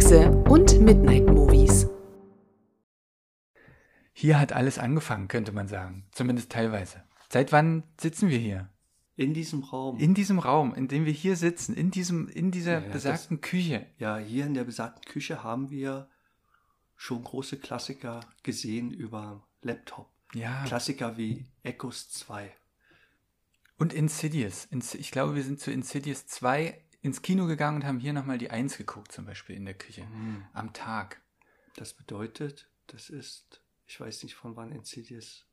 Kekse und Midnight Movies. Hier hat alles angefangen, könnte man sagen. Zumindest teilweise. Seit wann sitzen wir hier? In diesem Raum. In diesem Raum, in dem wir hier sitzen, in diesem, in dieser Ja, ja, besagten Küche. ja, hier in der besagten Küche haben wir schon große Klassiker gesehen über Laptop. Ja. Klassiker wie Echos 2. Und Insidious. Ins- Ich glaube, wir sind zu Insidious 2 ins Kino gegangen und haben hier nochmal die 1 geguckt, zum Beispiel in der Küche. Mhm. Am Tag. Das bedeutet, das ist, ich weiß nicht von wann Insidious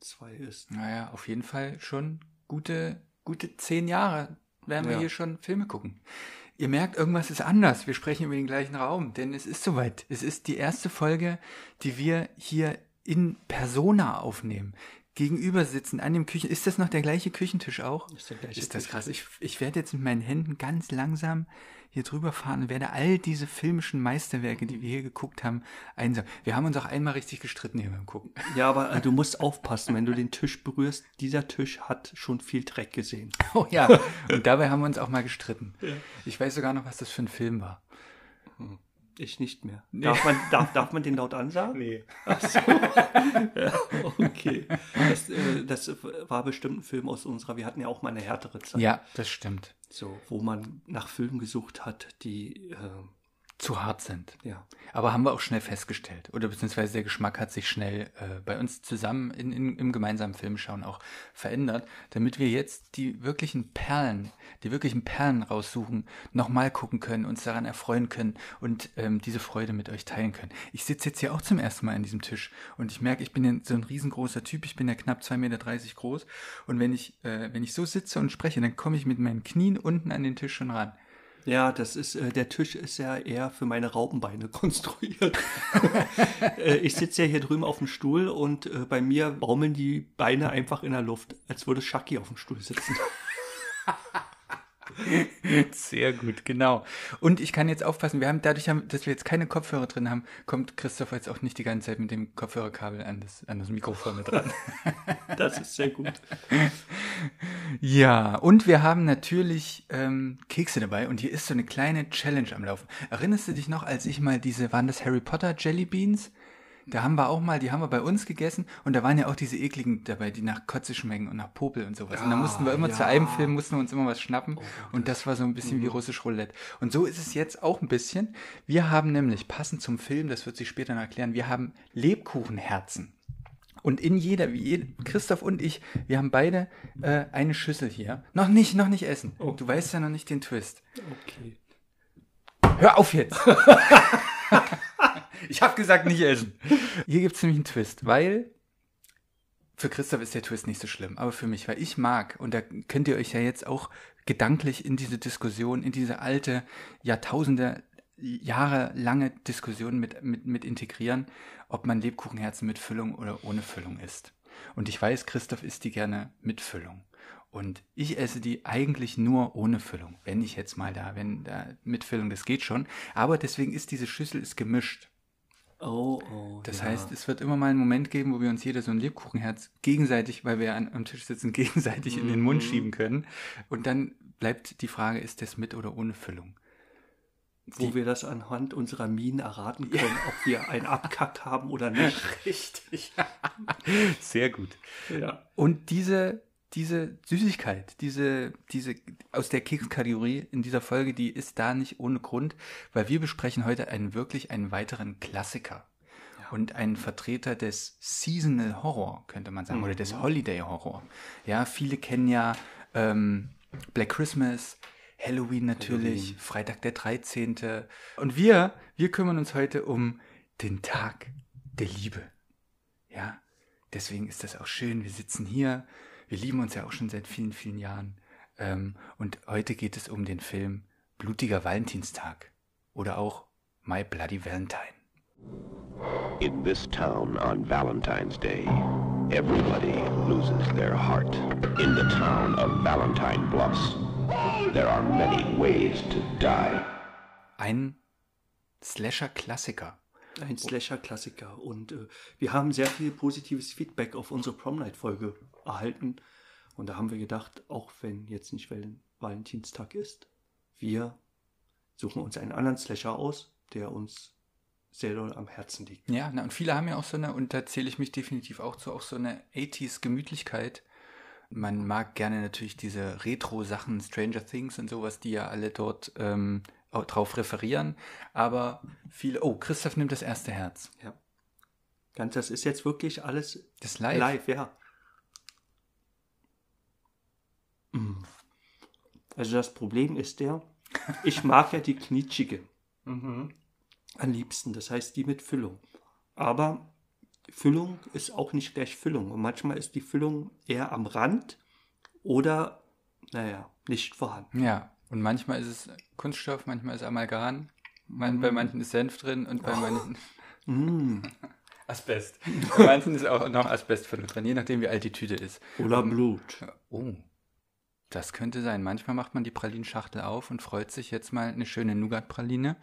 2 ist. Naja, auf jeden Fall schon gute, gute zehn Jahre werden wir Ja. hier schon Filme gucken. Ihr merkt, irgendwas ist anders. Wir sprechen über den gleichen Raum, denn es ist soweit. Es ist die erste Folge, die wir hier in Persona aufnehmen. Gegenüber sitzen an dem Küchen. Ist das noch der gleiche Küchentisch auch? Ist Ist das krass. Ich, ich werde jetzt mit meinen Händen ganz langsam hier drüber fahren und werde all diese filmischen Meisterwerke, die wir hier geguckt haben, einsammeln. Wir haben uns auch einmal richtig gestritten hier beim Gucken. Ja, aber äh, du musst aufpassen, wenn du den Tisch berührst. Dieser Tisch hat schon viel Dreck gesehen. Oh ja, und dabei haben wir uns auch mal gestritten. Ich weiß sogar noch, was das für ein Film war. Ich nicht mehr. Darf, man, darf, darf man den laut ansagen? Nee. Ach so. ja, okay. Das, äh, das war bestimmt ein Film aus unserer, wir hatten ja auch mal eine härtere Zeit. Ja, das stimmt. So, wo man nach Filmen gesucht hat, die, äh, Zu hart sind. ja. Aber haben wir auch schnell festgestellt. Oder beziehungsweise der Geschmack hat sich schnell äh, bei uns zusammen in, in, im gemeinsamen Filmschauen auch verändert, damit wir jetzt die wirklichen Perlen, die wirklichen Perlen raussuchen, nochmal gucken können, uns daran erfreuen können und ähm, diese Freude mit euch teilen können. Ich sitze jetzt hier auch zum ersten Mal an diesem Tisch und ich merke, ich bin ja so ein riesengroßer Typ, ich bin ja knapp 2,30 Meter groß und wenn ich, äh, wenn ich so sitze und spreche, dann komme ich mit meinen Knien unten an den Tisch schon ran. Ja, das ist, äh, der Tisch ist ja eher für meine Raupenbeine konstruiert. äh, ich sitze ja hier drüben auf dem Stuhl und äh, bei mir baumeln die Beine einfach in der Luft, als würde Shaki auf dem Stuhl sitzen. Sehr gut, genau. Und ich kann jetzt aufpassen, wir haben dadurch, dass wir jetzt keine Kopfhörer drin haben, kommt Christoph jetzt auch nicht die ganze Zeit mit dem Kopfhörerkabel an das, an das Mikrofon mit dran. Das ist sehr gut. ja, und wir haben natürlich ähm, Kekse dabei und hier ist so eine kleine Challenge am Laufen. Erinnerst du dich noch, als ich mal diese, waren das Harry Potter Jelly Beans? Da haben wir auch mal, die haben wir bei uns gegessen und da waren ja auch diese ekligen dabei, die nach Kotze schmecken und nach Popel und sowas. und da Ah, mussten wir immer ja. zu einem Film, mussten wir uns immer was schnappen Oh, und das war so ein bisschen wie russisch Roulette. Und so ist es jetzt auch ein bisschen. Wir haben nämlich, passend zum Film, das wird sich später noch erklären, wir haben Lebkuchenherzen. Und in jeder, wie Christoph und ich, wir haben beide äh, eine Schüssel hier. Noch nicht, noch nicht essen. Oh. Du weißt ja noch nicht den Twist. Okay. Hör auf jetzt! ich habe gesagt, nicht essen. Hier gibt es nämlich einen Twist, weil für Christoph ist der Twist nicht so schlimm, aber für mich, weil ich mag, und da könnt ihr euch ja jetzt auch gedanklich in diese Diskussion, in diese alte, Jahrtausende, Jahre lange Diskussion mit, mit, mit integrieren, ob man Lebkuchenherzen mit Füllung oder ohne Füllung isst. Und ich weiß, Christoph isst die gerne mit Füllung. Und ich esse die eigentlich nur ohne Füllung. Wenn ich jetzt mal da, wenn da mit Füllung, das geht schon. Aber deswegen ist diese Schüssel ist gemischt. Oh, oh. Das ja. heißt, es wird immer mal einen Moment geben, wo wir uns jeder so ein Lebkuchenherz gegenseitig, weil wir an, am Tisch sitzen, gegenseitig in den Mund Mhm. schieben können. Und dann bleibt die Frage, ist das mit oder ohne Füllung? wo wir das anhand unserer Minen erraten können, ob wir einen Abkack haben oder nicht. Richtig. Sehr gut. Ja. Und diese, diese Süßigkeit, diese, diese aus der Kekskategorie in dieser Folge, die ist da nicht ohne Grund, weil wir besprechen heute einen wirklich einen weiteren Klassiker. Und einen Vertreter des Seasonal Horror, könnte man sagen, oder des Holiday Horror. Ja, viele kennen ja ähm, Black Christmas, Halloween natürlich, Halloween. Freitag der 13. Und wir, wir kümmern uns heute um den Tag der Liebe. Ja, deswegen ist das auch schön. Wir sitzen hier. Wir lieben uns ja auch schon seit vielen, vielen Jahren. Ähm, und heute geht es um den Film Blutiger Valentinstag oder auch My Bloody Valentine. In this town on Valentine's Day, everybody loses their heart. In the town of Valentine Bluffs, there are many ways to die. Ein Slasher-Klassiker. Ein Slasher-Klassiker. Und äh, wir haben sehr viel positives Feedback auf unsere Prom Night-Folge erhalten. Und da haben wir gedacht, auch wenn jetzt nicht Val Valentinstag ist, wir suchen uns einen anderen Slasher aus, der uns sehr doll am Herzen liegt. Ja, na, und viele haben ja auch so eine, und da zähle ich mich definitiv auch zu, auch so eine 80s Gemütlichkeit. Man mag gerne natürlich diese Retro-Sachen, Stranger Things und sowas, die ja alle dort ähm, drauf referieren. Aber viele, oh, Christoph nimmt das erste Herz. Ja. Ganz, das ist jetzt wirklich alles Das live. live, ja. Mm. Also das Problem ist der, ich mag ja die knitschige. Am liebsten, das heißt die mit Füllung. Aber Füllung ist auch nicht gleich Füllung. Und manchmal ist die Füllung eher am Rand oder, naja, nicht vorhanden. Ja, und manchmal ist es Kunststoff, manchmal ist Amalgam, man, bei manchen ist Senf drin und bei manchen Asbest. Bei manchen ist auch noch Asbest von drin, je nachdem wie alt die Tüte ist. Oder Blut. Oh, das könnte sein. Manchmal macht man die Pralinschachtel auf und freut sich jetzt mal eine schöne Nougat-Praline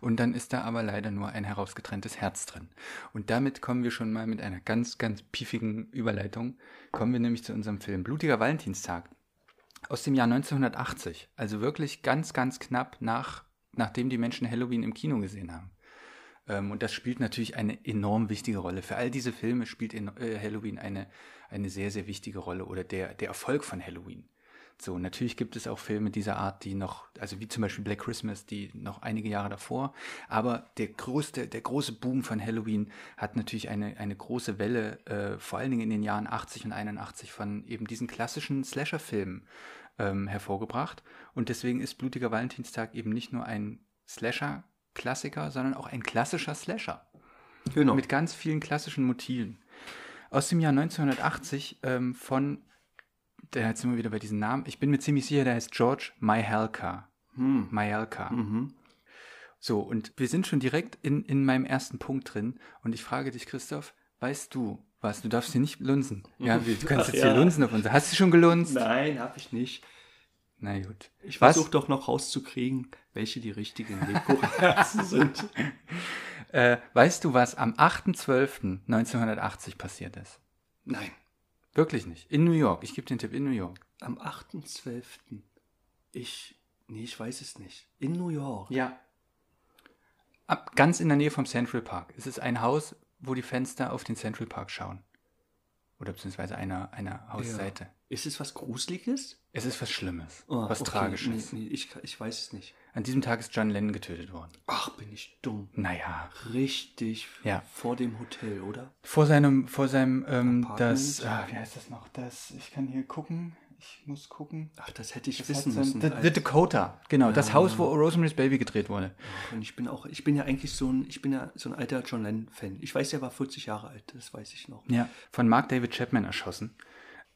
und dann ist da aber leider nur ein herausgetrenntes Herz drin. Und damit kommen wir schon mal mit einer ganz, ganz piefigen Überleitung, kommen wir nämlich zu unserem Film Blutiger Valentinstag aus dem Jahr 1980. Also wirklich ganz, ganz knapp nach, nachdem die Menschen Halloween im Kino gesehen haben. Ähm, und das spielt natürlich eine enorm wichtige Rolle. Für all diese Filme spielt äh, Halloween eine, eine sehr, sehr wichtige Rolle oder der, der Erfolg von Halloween. So, natürlich gibt es auch Filme dieser Art, die noch, also wie zum Beispiel Black Christmas, die noch einige Jahre davor, aber der größte, der große Boom von Halloween hat natürlich eine, eine große Welle, äh, vor allen Dingen in den Jahren 80 und 81 von eben diesen klassischen Slasher-Filmen ähm, hervorgebracht. Und deswegen ist Blutiger Valentinstag eben nicht nur ein Slasher-Klassiker, sondern auch ein klassischer Slasher. Genau. Mit ganz vielen klassischen Motiven. Aus dem Jahr 1980 ähm, von, der jetzt wir wieder bei diesen Namen, ich bin mir ziemlich sicher, der heißt George Myhalka. Hm. Myhalka. Mhm. So, und wir sind schon direkt in, in meinem ersten Punkt drin. Und ich frage dich, Christoph, weißt du was? Du darfst hier nicht lunsen. Ja, du kannst jetzt ja. hier lunsen auf uns. Hast du schon gelunzt? Nein, habe ich nicht. Na gut. Ich versuche doch noch rauszukriegen, welche die richtigen Lebkuchenherzen sind. Äh, weißt du, was am 8.12.1980 passiert ist? Nein. Wirklich nicht. In New York. Ich gebe den Tipp, in New York. Am 8.12. Ich. Nee, ich weiß es nicht. In New York. Ja. Ab, ganz in der Nähe vom Central Park. Es ist ein Haus, wo die Fenster auf den Central Park schauen. Oder beziehungsweise einer, einer Hausseite. Ist es was Gruseliges? Es ist was Schlimmes. Oh, was okay. Tragisches. Nee, nee, ich, ich weiß es nicht. An diesem Tag ist John Lennon getötet worden. Ach, bin ich dumm. Naja. Richtig Ja. vor dem Hotel, oder? Vor seinem, vor seinem, ähm, das, ah, wie heißt das noch? Das, ich kann hier gucken. Ich muss gucken. Ach, das hätte ich Das wissen so müssen. The, The Dakota, genau, das Haus, wo Rosemary's Baby gedreht wurde. Und ich bin auch, ich bin ja eigentlich so ein, ich bin ja so ein alter John Lennon-Fan. Ich weiß, er war 40 Jahre alt, das weiß ich noch. Ja, von Mark David Chapman erschossen.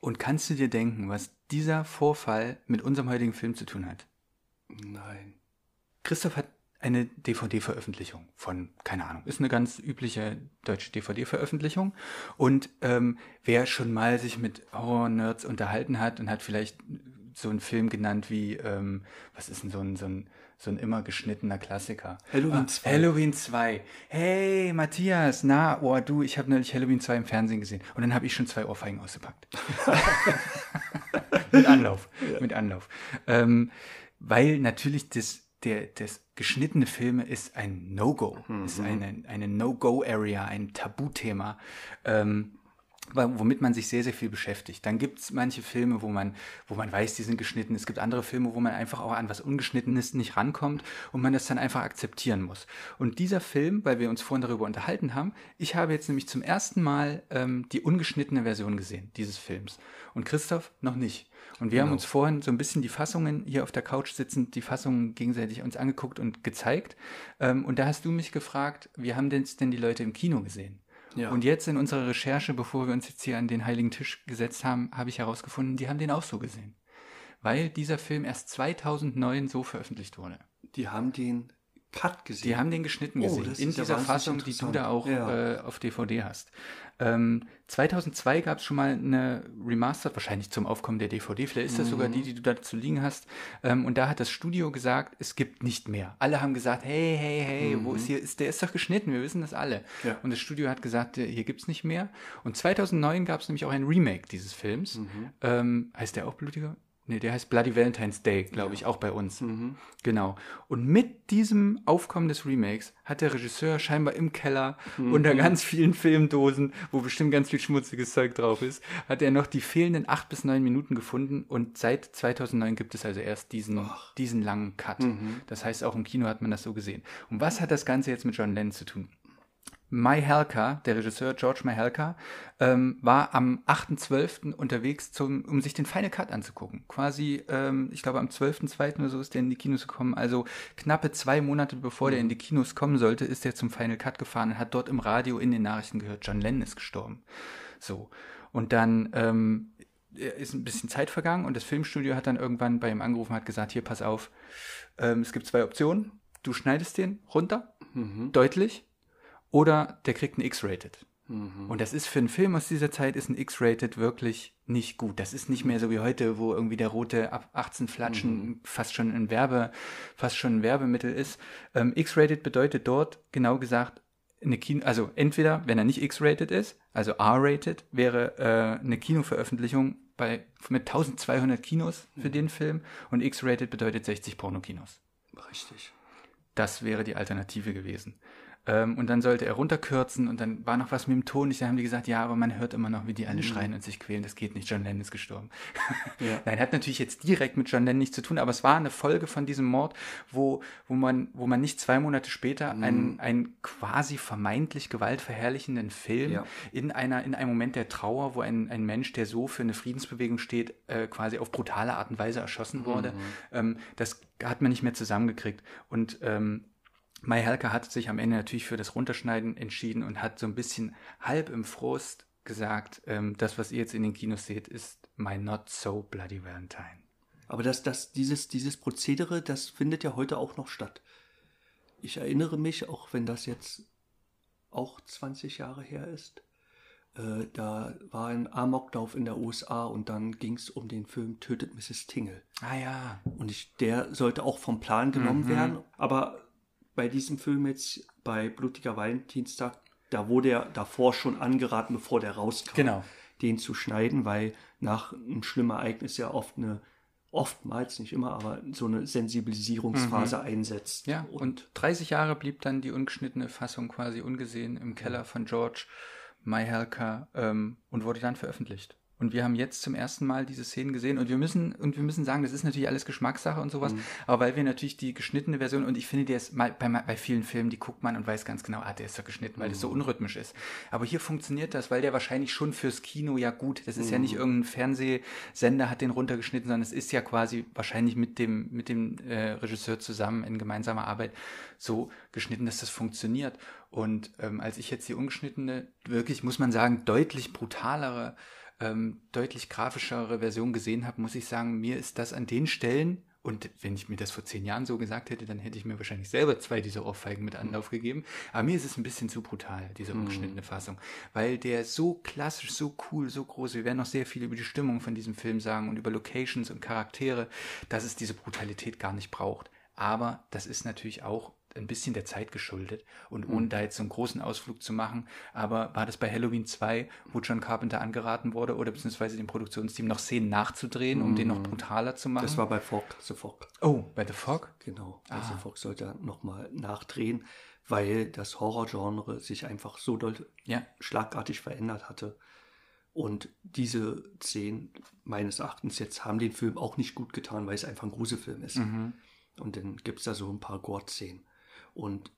Und kannst du dir denken, was dieser Vorfall mit unserem heutigen Film zu tun hat? Nein. Christoph hat eine DVD-Veröffentlichung von, keine Ahnung, ist eine ganz übliche deutsche DVD-Veröffentlichung. Und ähm, wer schon mal sich mit Horror-Nerds unterhalten hat und hat vielleicht so einen Film genannt wie, ähm, was ist denn so ein, so ein, so ein immer geschnittener Klassiker? Halloween Ah, 2. Halloween 2. Hey, Matthias, na, oh du, ich habe neulich Halloween 2 im Fernsehen gesehen. Und dann habe ich schon zwei Ohrfeigen ausgepackt. mit Anlauf. Mit Anlauf. Ähm, weil natürlich das, der, das geschnittene Filme ist ein No-Go. Ist eine, eine No-Go-Area, ein Tabuthema. Ähm, womit man sich sehr, sehr viel beschäftigt. Dann gibt es manche Filme, wo man, wo man weiß, die sind geschnitten. Es gibt andere Filme, wo man einfach auch an was Ungeschnittenes nicht rankommt und man das dann einfach akzeptieren muss. Und dieser Film, weil wir uns vorhin darüber unterhalten haben, ich habe jetzt nämlich zum ersten Mal ähm, die ungeschnittene Version gesehen, dieses Films. Und Christoph noch nicht. Und wir haben uns vorhin so ein bisschen die Fassungen hier auf der Couch sitzend, die Fassungen gegenseitig uns angeguckt und gezeigt. Ähm, und da hast du mich gefragt, wie haben denn denn die Leute im Kino gesehen? Ja. Und jetzt in unserer Recherche, bevor wir uns jetzt hier an den heiligen Tisch gesetzt haben, habe ich herausgefunden, die haben den auch so gesehen. Weil dieser Film erst 2009 so veröffentlicht wurde. Die haben den Cut gesehen. Die haben den geschnitten Oh, gesehen. In ja dieser Fassung, die du da auch Ja. äh, auf DVD hast. Ähm, 2002 gab es schon mal eine Remastered, wahrscheinlich zum Aufkommen der DVD. Vielleicht ist das sogar Mhm. die, die du da zu liegen hast. Ähm, und da hat das Studio gesagt, es gibt nicht mehr. Alle haben gesagt, hey, hey, hey, wo ist hier, ist, der ist doch geschnitten, wir wissen das alle. Mhm. Ja. Und das Studio hat gesagt, äh, hier gibt's nicht mehr. Und 2009 gab es nämlich auch ein Remake dieses Films. Mhm. Ähm, heißt der auch Blutiger Nee, der heißt Bloody Valentine's Day, glaube ich, auch bei uns. Genau. Und mit diesem Aufkommen des Remakes hat der Regisseur scheinbar im Keller unter ganz vielen Filmdosen, wo bestimmt ganz viel schmutziges Zeug drauf ist, hat er noch die fehlenden acht bis neun Minuten gefunden und seit 2009 gibt es also erst diesen, diesen langen Cut. Das heißt, auch im Kino hat man das so gesehen. Und was hat das Ganze jetzt mit John Lennon zu tun? Mahelka, der Regisseur George Mahelka, ähm, war am 8.12. unterwegs, zum, um sich den Final Cut anzugucken. Quasi, ähm, ich glaube, am 12.2. oder so ist der in die Kinos gekommen. Also knappe zwei Monate bevor der in die Kinos kommen sollte, ist er zum Final Cut gefahren und hat dort im Radio in den Nachrichten gehört, John Lennon ist gestorben. So. Und dann ähm, ist ein bisschen Zeit vergangen und das Filmstudio hat dann irgendwann bei ihm angerufen und hat gesagt, hier, pass auf, ähm, es gibt zwei Optionen. Du schneidest den runter, deutlich, oder der kriegt ein X-Rated. Und das ist für einen Film aus dieser Zeit ist ein X-Rated wirklich nicht gut. Das ist nicht mehr so wie heute, wo irgendwie der rote ab 18 Flatschen fast schon ein Werbe, fast schon ein Werbemittel ist. Ähm, X-Rated bedeutet dort genau gesagt eine Kino, also entweder, wenn er nicht X-Rated ist, also R-Rated, wäre äh, eine Kinoveröffentlichung bei mit 1200 Kinos für den Film und X-Rated bedeutet 60 Pornokinos. Richtig. Das wäre die Alternative gewesen. Ähm, und dann sollte er runterkürzen und dann war noch was mit dem Ton. Ich, da haben die gesagt, ja, aber man hört immer noch, wie die alle schreien und sich quälen. Das geht nicht. John Lennon ist gestorben. Ja. Nein, hat natürlich jetzt direkt mit John Lennon nichts zu tun, aber es war eine Folge von diesem Mord, wo, wo man, wo man nicht zwei Monate später einen, einen quasi vermeintlich gewaltverherrlichenden Film Ja. in einer, in einem Moment der Trauer, wo ein, ein Mensch, der so für eine Friedensbewegung steht, äh, quasi auf brutale Art und Weise erschossen wurde. Ähm, das hat man nicht mehr zusammengekriegt. Und ähm, Mai Helker hat sich am Ende natürlich für das Runterschneiden entschieden und hat so ein bisschen halb im Frust gesagt, ähm, das, was ihr jetzt in den Kinos seht, ist My Not So Bloody Valentine. Aber das, das, dieses, dieses Prozedere, das findet ja heute auch noch statt. Ich erinnere mich, auch wenn das jetzt auch 20 Jahre her ist, äh, da war ein Amoklauf in der USA und dann ging es um den Film Tötet Mrs. Tingle. Ah ja. Und ich, der sollte auch vom Plan genommen werden. Aber bei diesem Film jetzt, bei Blutiger Valentinstag, da wurde er davor schon angeraten, bevor der rauskam, Genau. den zu schneiden, weil nach einem schlimmen Ereignis ja oft eine, oftmals, nicht immer, aber so eine Sensibilisierungsphase einsetzt. Ja, und 30 Jahre blieb dann die ungeschnittene Fassung quasi ungesehen im Keller von George Mai Helker ähm, und wurde dann veröffentlicht. Und wir haben jetzt zum ersten Mal diese Szenen gesehen. Und wir müssen, und wir müssen sagen, das ist natürlich alles Geschmackssache und sowas, aber weil wir natürlich die geschnittene Version, und ich finde, der ist mal, bei, bei vielen Filmen, die guckt man und weiß ganz genau, ah, der ist doch geschnitten, weil das so unrhythmisch ist. Aber hier funktioniert das, weil der wahrscheinlich schon fürs Kino ja gut, das ist ja nicht irgendein Fernsehsender hat den runtergeschnitten, sondern es ist ja quasi wahrscheinlich mit dem, mit dem äh, Regisseur zusammen in gemeinsamer Arbeit so geschnitten, dass das funktioniert. Und ähm, als ich jetzt die ungeschnittene, wirklich, muss man sagen, deutlich brutalere, ähm, deutlich grafischere Version gesehen habe, muss ich sagen, mir ist das an den Stellen, und wenn ich mir das vor zehn Jahren so gesagt hätte, dann hätte ich mir wahrscheinlich selber zwei dieser Ohrfeigen mit Anlauf gegeben. Aber mir ist es ein bisschen zu brutal, diese ungeschnittene Fassung. Weil der so klassisch, so cool, so groß, wir werden noch sehr viel über die Stimmung von diesem Film sagen und über Locations und Charaktere, dass es diese Brutalität gar nicht braucht. Aber das ist natürlich auch ein bisschen der Zeit geschuldet und ohne da jetzt so einen großen Ausflug zu machen, aber war das bei Halloween 2, wo John Carpenter angeraten wurde oder beziehungsweise dem Produktionsteam noch Szenen nachzudrehen, um den noch brutaler zu machen? Das war bei Fog, The Fog. oh, bei The Fog? Genau. Also Fox sollte nochmal nachdrehen, weil das Horrorgenre sich einfach so doll Ja. schlagartig verändert hatte. Und diese Szenen, meines Erachtens jetzt, haben den Film auch nicht gut getan, weil es einfach ein Gruselfilm ist. Und dann gibt es da so ein paar Gore-Szenen. Und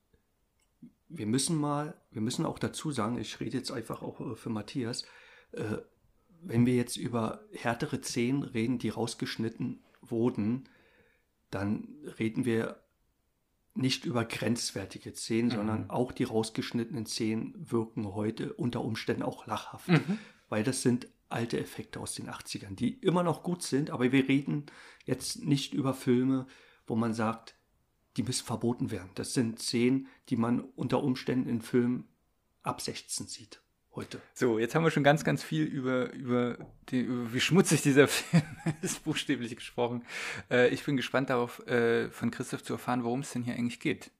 wir müssen mal, wir müssen auch dazu sagen, ich rede jetzt einfach auch äh, für Matthias, äh, wenn wir jetzt über härtere Szenen reden, die rausgeschnitten wurden, dann reden wir nicht über grenzwertige Szenen, sondern auch die rausgeschnittenen Szenen wirken heute unter Umständen auch lachhaft, weil das sind alte Effekte aus den 80ern, die immer noch gut sind, aber wir reden jetzt nicht über Filme, wo man sagt, die müssen verboten werden. Das sind Szenen, die man unter Umständen in Filmen ab 16 sieht heute. So, jetzt haben wir schon ganz, ganz viel über, über, die, über wie schmutzig dieser Film ist, buchstäblich gesprochen. Äh, ich bin gespannt darauf, äh, von Christoph zu erfahren, worum es denn hier eigentlich geht.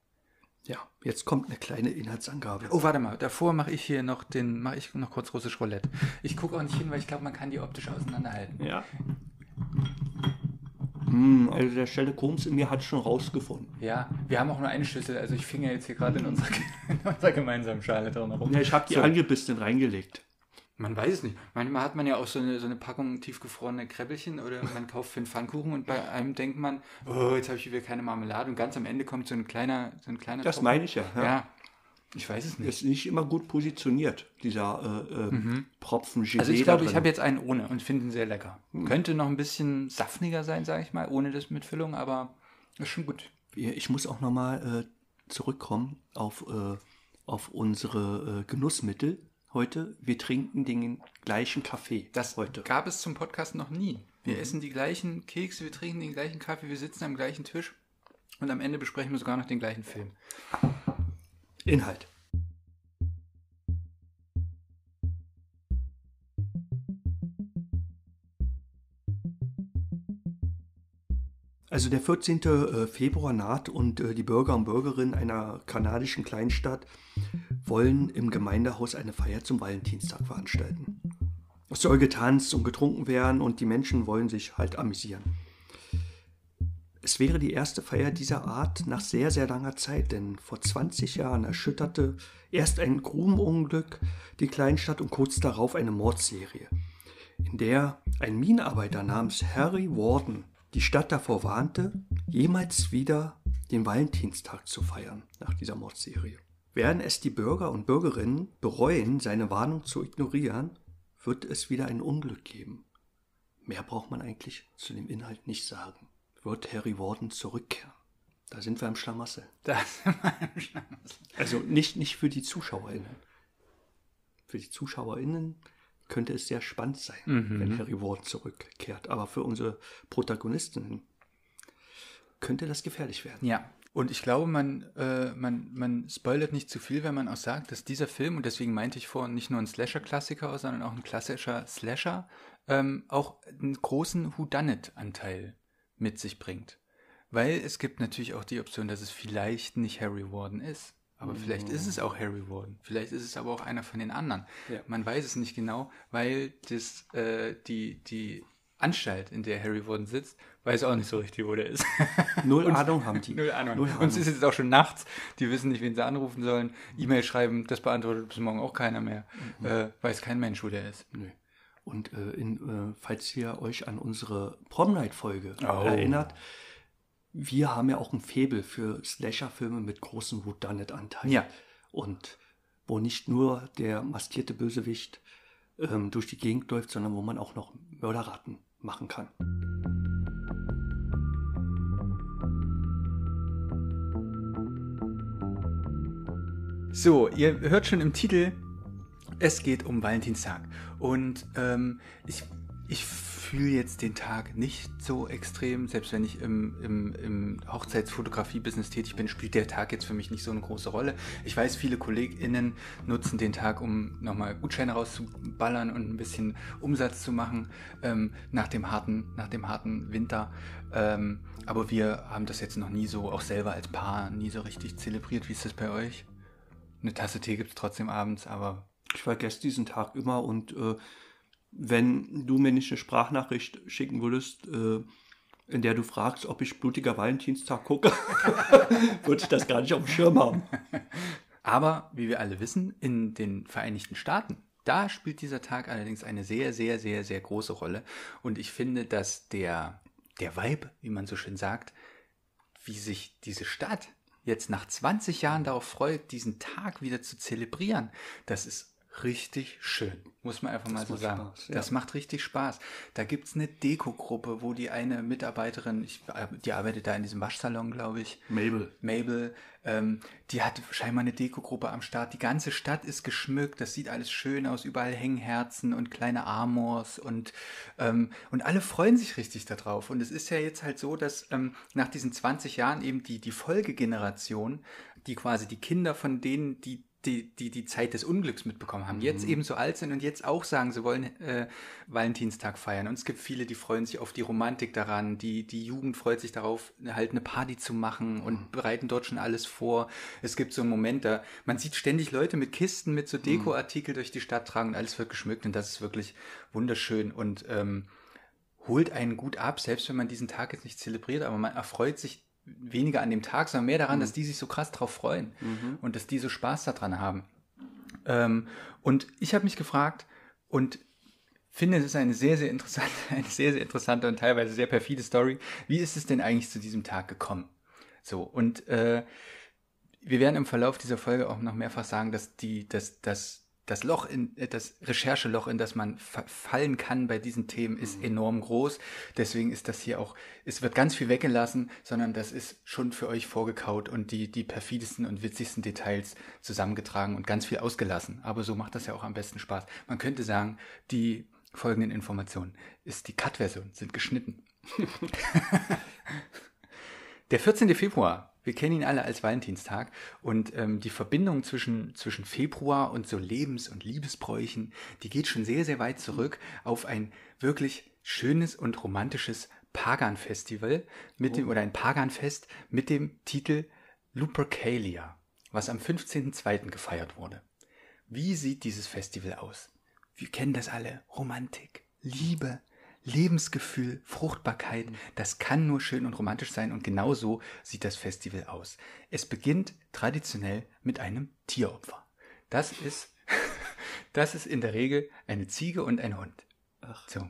Ja, jetzt kommt eine kleine Inhaltsangabe. Oh, warte mal, davor mache ich hier noch den, mache ich noch kurz russisch Roulette. Ich gucke auch nicht hin, weil ich glaube, man kann die optisch auseinanderhalten. Ja. Hm, also der Stelle Koms in mir hat schon rausgefunden. Ja, wir haben auch nur eine Schüssel. Also ich fing ja jetzt hier gerade in unserer, in unserer gemeinsamen Schale drin rum. Ja, ich habe die So. angebissen reingelegt. Man weiß es nicht. Manchmal hat man ja auch so eine, so eine Packung tiefgefrorene Kräbbelchen oder man kauft für einen Pfannkuchen und bei einem denkt man, oh, jetzt habe ich wieder keine Marmelade und ganz am Ende kommt so ein kleiner, so ein kleiner Das Tropfen. meine ich ja. Ja. ja. Ich weiß es nicht. Ist nicht immer gut positioniert, dieser äh, äh, Propfen Gelee Also ich glaube, ich habe jetzt einen ohne und finde ihn sehr lecker. Könnte noch ein bisschen saftiger sein, sage ich mal, ohne das mit Füllung, aber ist schon gut. Ich muss auch nochmal äh, zurückkommen auf, äh, auf unsere äh, Genussmittel heute. Wir trinken den gleichen Kaffee. Das heute. gab es zum Podcast noch nie. Wir essen die gleichen Kekse, wir trinken den gleichen Kaffee, wir sitzen am gleichen Tisch und am Ende besprechen wir sogar noch den gleichen Film. Inhalt. Also der 14. äh, Februar naht und äh, die Bürger und Bürgerinnen einer kanadischen Kleinstadt wollen im Gemeindehaus eine Feier zum Valentinstag veranstalten. Es soll getanzt und getrunken werden und die Menschen wollen sich halt amüsieren. Es wäre die erste Feier dieser Art nach sehr, sehr langer Zeit, denn vor 20 Jahren erschütterte erst ein Grubenunglück die Kleinstadt und kurz darauf eine Mordserie, in der ein Minenarbeiter namens Harry Warden die Stadt davor warnte, jemals wieder den Valentinstag zu feiern nach dieser Mordserie. Werden es die Bürger und Bürgerinnen bereuen, seine Warnung zu ignorieren, wird es wieder ein Unglück geben. Mehr braucht man eigentlich zu dem Inhalt nicht sagen. Wird Harry Warden zurückkehren? Da sind wir im Schlamassel. Das Also nicht, nicht für die ZuschauerInnen. Für die ZuschauerInnen könnte es sehr spannend sein, wenn Harry Warden zurückkehrt. Aber für unsere Protagonistinnen könnte das gefährlich werden. Ja, und ich glaube, man, äh, man, man spoilert nicht zu viel, wenn man auch sagt, dass dieser Film, und deswegen meinte ich vorhin nicht nur ein Slasher-Klassiker, sondern auch ein klassischer Slasher, ähm, auch einen großen Whodunit-Anteil mit sich bringt. Weil es gibt natürlich auch die Option, dass es vielleicht nicht Harry Warden ist. Aber vielleicht ist es auch Harry Warden. Vielleicht ist es aber auch einer von den anderen. Ja. Man weiß es nicht genau, weil das, äh, die, die Anstalt, in der Harry Warden sitzt, weiß auch nicht so richtig, wo der ist. Null Ahnung haben die. Null Ahnung. Null Und es ist jetzt auch schon nachts. Die wissen nicht, wen sie anrufen sollen. E-Mail schreiben, das beantwortet bis morgen auch keiner mehr. Äh, weiß kein Mensch, wo der ist. Nö. Und äh, in, äh, falls ihr euch an unsere Prom Night Folge Oh. erinnert, wir haben ja auch ein Faible für Slasher-Filme mit großem Whodunit-Anteil. Ja. Und wo nicht nur der maskierte Bösewicht ähm, durch die Gegend läuft, sondern wo man auch noch Mörderraten machen kann. So, ihr hört schon im Titel, es geht um Valentinstag. Und ähm, ich, ich fühle jetzt den Tag nicht so extrem. Selbst wenn ich im, im, im Hochzeitsfotografie-Business tätig bin, spielt der Tag jetzt für mich nicht so eine große Rolle. Ich weiß, viele KollegInnen nutzen den Tag, um nochmal Gutscheine rauszuballern und ein bisschen Umsatz zu machen ähm, nach, dem harten, nach dem harten Winter. Ähm, aber wir haben das jetzt noch nie so, auch selber als Paar, nie so richtig zelebriert. Wie ist das bei euch? Eine Tasse Tee gibt es trotzdem abends, aber Ich vergesse diesen Tag immer und äh, wenn du mir nicht eine Sprachnachricht schicken würdest, äh, in der du fragst, ob ich blutiger Valentinstag gucke, würde ich das gar nicht auf dem Schirm haben. Aber wie wir alle wissen, in den Vereinigten Staaten, da spielt dieser Tag allerdings eine sehr, sehr, sehr, sehr große Rolle. Und ich finde, dass der, der Vibe, wie man so schön sagt, wie sich diese Stadt jetzt nach 20 Jahren darauf freut, diesen Tag wieder zu zelebrieren, das ist richtig schön, muss man einfach mal so sagen. Spaß, ja. Das macht richtig Spaß. Da gibt's eine Deko-Gruppe, wo die eine Mitarbeiterin, ich, die arbeitet da in diesem Waschsalon, glaube ich, Mabel. Mabel, ähm, die hat scheinbar eine Dekogruppe am Start. Die ganze Stadt ist geschmückt, das sieht alles schön aus. Überall hängen Herzen und kleine Amors und, ähm, und alle freuen sich richtig darauf. Und es ist ja jetzt halt so, dass ähm, nach diesen 20 Jahren eben die, die Folgegeneration, die quasi die Kinder von denen, die die, die die Zeit des Unglücks mitbekommen haben, jetzt eben so alt sind und jetzt auch sagen, sie wollen äh, Valentinstag feiern. Und es gibt viele, die freuen sich auf die Romantik daran, die, die Jugend freut sich darauf, halt eine Party zu machen und bereiten dort schon alles vor. Es gibt so einen Moment da, man sieht ständig Leute mit Kisten, mit so Dekoartikel durch die Stadt tragen und alles wird geschmückt und das ist wirklich wunderschön. Und ähm, holt einen gut ab, selbst wenn man diesen Tag jetzt nicht zelebriert, aber man erfreut sich weniger an dem Tag, sondern mehr daran, dass die sich so krass drauf freuen und dass die so Spaß daran haben. Ähm, und ich habe mich gefragt und finde, es ist eine sehr, sehr interessante, eine sehr, sehr interessante und teilweise sehr perfide Story. Wie ist es denn eigentlich zu diesem Tag gekommen? So, und äh, wir werden im Verlauf dieser Folge auch noch mehrfach sagen, dass die, dass, dass das Loch in, äh, das Rechercheloch, in das man fallen kann bei diesen Themen, ist enorm groß. Deswegen ist das hier auch, es wird ganz viel weggelassen, sondern das ist schon für euch vorgekaut und die, die perfidesten und witzigsten Details zusammengetragen und ganz viel ausgelassen. Aber so macht das ja auch am besten Spaß. Man könnte sagen, die folgenden Informationen ist die Cut-Version, sind geschnitten. Der 14. Februar, wir kennen ihn alle als Valentinstag und ähm, die Verbindung zwischen, zwischen Februar und so Lebens- und Liebesbräuchen, die geht schon sehr, sehr weit zurück auf ein wirklich schönes und romantisches Pagan-Festival mit dem, oder ein Pagan-Fest mit dem Titel Lupercalia, was am 15.02. gefeiert wurde. Wie sieht dieses Festival aus? Wir kennen das alle. Romantik, Liebe, Lebensgefühl, Fruchtbarkeit. Das kann nur schön und romantisch sein und genau so sieht das Festival aus. Es beginnt traditionell mit einem Tieropfer. Das ist, das ist in der Regel eine Ziege und ein Hund. Ach. So.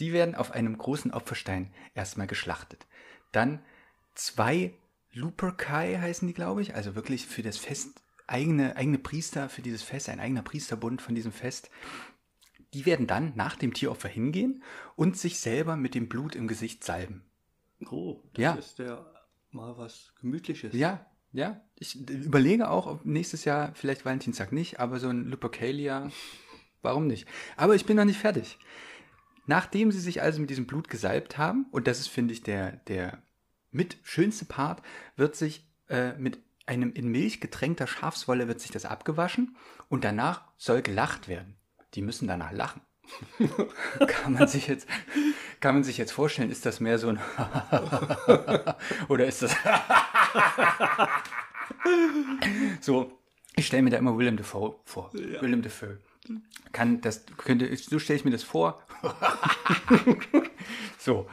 Die werden auf einem großen Opferstein erstmal geschlachtet. Dann zwei Luperkai heißen die, glaube ich, also wirklich für das Fest eigene, eigene Priester für dieses Fest, ein eigener Priesterbund von diesem Fest. Die werden dann nach dem Tieropfer hingehen und sich selber mit dem Blut im Gesicht salben. Oh, das Ja. ist ja mal was Gemütliches. Ja, ja. Ich überlege auch, ob nächstes Jahr vielleicht Valentinstag nicht, aber so ein Lupercalia, warum nicht? Aber ich bin noch nicht fertig. Nachdem sie sich also mit diesem Blut gesalbt haben, und das ist, finde ich, der, der mit schönste Part, wird sich äh, mit einem in Milch getränkter Schafswolle wird sich das abgewaschen und danach soll gelacht werden. Die müssen danach lachen. kann man sich jetzt, kann man sich jetzt vorstellen, ist das mehr so ein oder ist das so? Ich stelle mir da immer Willem Dafoe vor. Willem Dafoe. Kann das könnte so stelle ich mir das vor. so.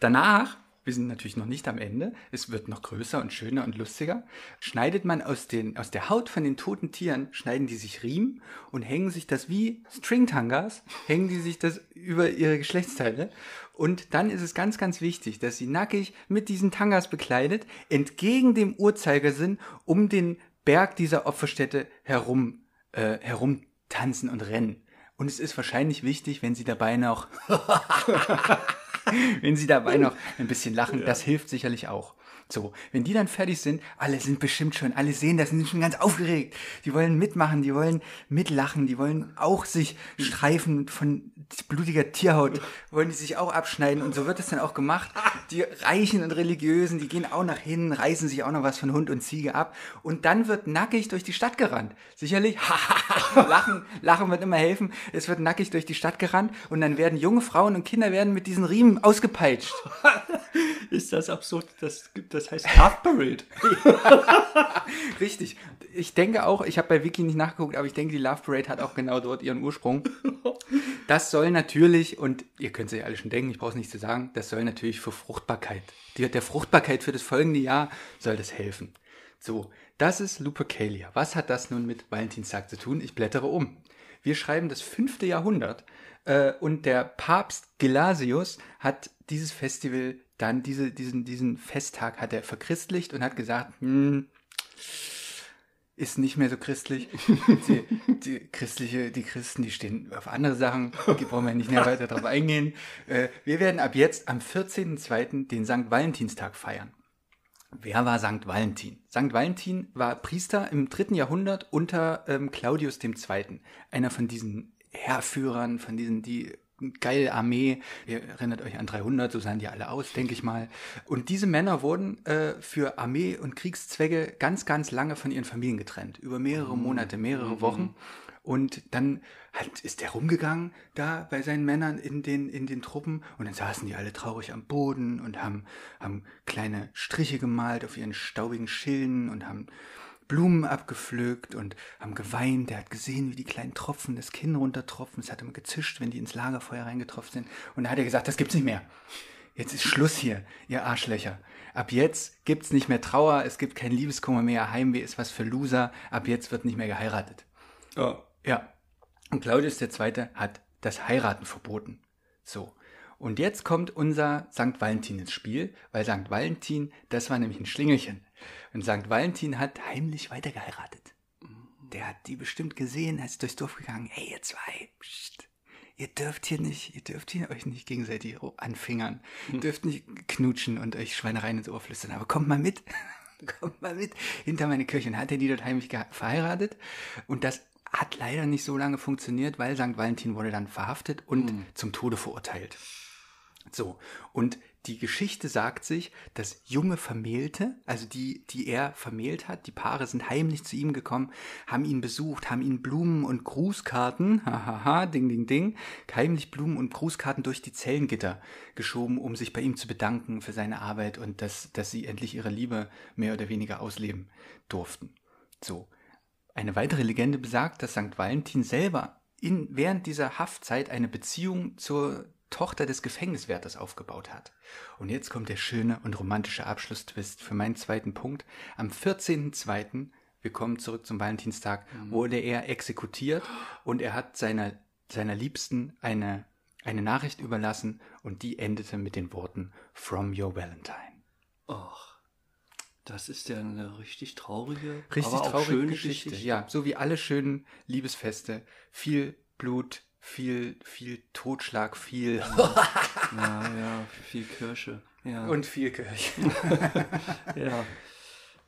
Danach, wir sind natürlich noch nicht am Ende, es wird noch größer und schöner und lustiger, schneidet man aus, den, aus der Haut von den toten Tieren, schneiden die sich Riemen und hängen sich das wie Stringtangas, hängen die sich das über ihre Geschlechtsteile. Und dann ist es ganz, ganz wichtig, dass sie nackig mit diesen Tangas bekleidet, entgegen dem Uhrzeigersinn um den Berg dieser Opferstätte herum, äh, herum tanzen und rennen. Und es ist wahrscheinlich wichtig, wenn sie dabei noch wenn sie dabei noch ein bisschen lachen, das hilft sicherlich auch. So, wenn die dann fertig sind, alle sind bestimmt schon, alle sehen das, sind schon ganz aufgeregt. Die wollen mitmachen, die wollen mitlachen, die wollen auch sich streifen von blutiger Tierhaut, wollen die sich auch abschneiden und so wird es dann auch gemacht. Die Reichen und Religiösen, die gehen auch nach hinten, reißen sich auch noch was von Hund und Ziege ab und dann wird nackig durch die Stadt gerannt. Sicherlich, lachen, lachen wird immer helfen. Es wird nackig durch die Stadt gerannt und dann werden junge Frauen und Kinder werden mit diesen Riemen ausgepeitscht. Ist das absurd? Das, das heißt Love Parade. Richtig. Ich denke auch, ich habe bei Wiki nicht nachgeguckt, aber ich denke, die Love Parade hat auch genau dort ihren Ursprung. Das soll natürlich, und ihr könnt es euch alle schon denken, ich brauche es nicht zu sagen, das soll natürlich für Fruchtbarkeit, der Fruchtbarkeit für das folgende Jahr soll das helfen. So, das ist Lupercalia. Was hat das nun mit Valentinstag zu tun? Ich blättere um. Wir schreiben das fünfte Jahrhundert äh, und der Papst Gelasius hat dieses Festival dann, diese, diesen, diesen Festtag hat er verchristlicht und hat gesagt, hm, ist nicht mehr so christlich. Die, die christliche, die Christen, die stehen auf andere Sachen, die brauchen wir nicht mehr weiter drauf eingehen. Äh, wir werden ab jetzt am 14.02. den St. Valentinstag feiern. Wer war St. Valentin? St. Valentin war Priester im dritten Jahrhundert unter ähm, Claudius II., einer von diesen Heerführern, von diesen, die geile Armee, ihr erinnert euch an 300, so sahen die alle aus, denke ich mal. Und diese Männer wurden äh, für Armee- und Kriegszwecke ganz, ganz lange von ihren Familien getrennt, über mehrere Monate, mehrere Wochen. Und dann hat, ist der rumgegangen da bei seinen Männern in den, in den Truppen. Und dann saßen die alle traurig am Boden und haben, haben kleine Striche gemalt auf ihren staubigen Schilden und haben Blumen abgepflückt und haben geweint. Der hat gesehen, wie die kleinen Tropfen das Kinn runtertropfen. Es hat immer gezischt, wenn die ins Lagerfeuer reingetroffen sind. Und da hat er gesagt, das gibt's nicht mehr. Jetzt ist Schluss hier, ihr Arschlöcher. Ab jetzt gibt's nicht mehr Trauer, es gibt kein Liebeskummer mehr, Heimweh ist was für Loser, ab jetzt wird nicht mehr geheiratet. Ja. Ja. Und Claudius II. hat das Heiraten verboten. So. Und jetzt kommt unser St. Valentin ins Spiel, weil St. Valentin, das war nämlich ein Schlingelchen. Und St. Valentin hat heimlich weitergeheiratet. Der hat die bestimmt gesehen, ist durchs Dorf gegangen. Hey, ihr zwei, pst, ihr dürft hier nicht, ihr dürft hier euch nicht gegenseitig anfingern. Ihr dürft nicht knutschen und euch Schweinereien ins Ohr flüstern. Aber kommt mal mit, kommt mal mit hinter meine Kirche. Und hat er die dort heimlich verheiratet. Und das hat leider nicht so lange funktioniert, weil St. Valentin wurde dann verhaftet und zum Tode verurteilt. So, und die Geschichte sagt sich, dass junge Vermählte, also die, die er vermählt hat, die Paare sind heimlich zu ihm gekommen, haben ihn besucht, haben ihm Blumen und Grußkarten, hahaha, ding, ding, ding, heimlich Blumen und Grußkarten durch die Zellengitter geschoben, um sich bei ihm zu bedanken für seine Arbeit und dass, dass sie endlich ihre Liebe mehr oder weniger ausleben durften. So. Eine weitere Legende besagt, dass St. Valentin selber in, während dieser Haftzeit eine Beziehung zur Tochter des Gefängniswärters aufgebaut hat. Und jetzt kommt der schöne und romantische Abschlusstwist für meinen zweiten Punkt. Am 14.02., wir kommen zurück zum Valentinstag, wurde er exekutiert und er hat seiner, seiner Liebsten eine, eine Nachricht überlassen und die endete mit den Worten From your Valentine. Ach, das ist ja eine richtig traurige, Richtig aber auch traurige schöne Geschichte. Geschichte. Ja, so wie alle schönen Liebesfeste. Viel Blut, viel, viel Totschlag, viel Ja, ja, viel Kirsche. Ja. und viel Kirche. ja.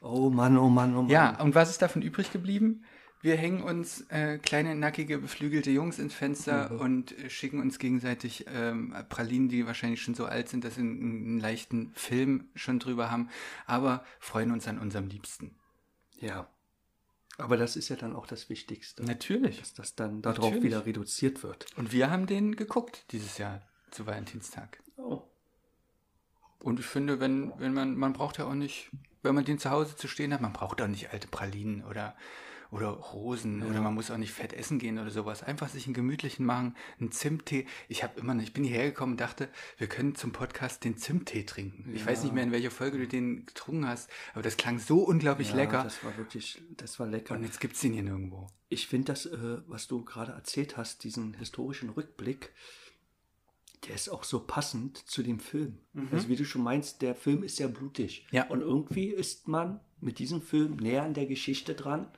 Oh Mann, oh Mann, oh Mann. Ja, und was ist davon übrig geblieben? Wir hängen uns äh, kleine, nackige, beflügelte Jungs ins Fenster Mhm. und äh, schicken uns gegenseitig ähm, Pralinen, die wahrscheinlich schon so alt sind, dass sie einen, einen leichten Film schon drüber haben, aber freuen uns an unserem Liebsten. Ja. Aber das ist ja dann auch das Wichtigste. Natürlich. Dass das dann darauf Natürlich. wieder reduziert wird. Und wir haben den geguckt dieses Jahr zu Valentinstag. Oh. Und ich finde, wenn, wenn man, man braucht ja auch nicht, wenn man den zu Hause zu stehen hat, man braucht auch nicht alte Pralinen oder, oder Rosen oder man muss auch nicht fett essen gehen oder sowas. Einfach sich einen gemütlichen machen, einen Zimttee. Ich habe immer, ich bin hierher gekommen und dachte, wir können zum Podcast den Zimttee trinken. Ich weiß nicht mehr, in welcher Folge du den getrunken hast, aber das klang so unglaublich Ja, lecker. Das war wirklich, das war lecker. Und jetzt gibt's den hier nirgendwo. Ich finde das, äh, was du gerade erzählt hast, diesen historischen Rückblick, der ist auch so passend zu dem Film. Also wie du schon meinst, der Film ist ja blutig. Ja. Und irgendwie ist man mit diesem Film näher an der Geschichte dran,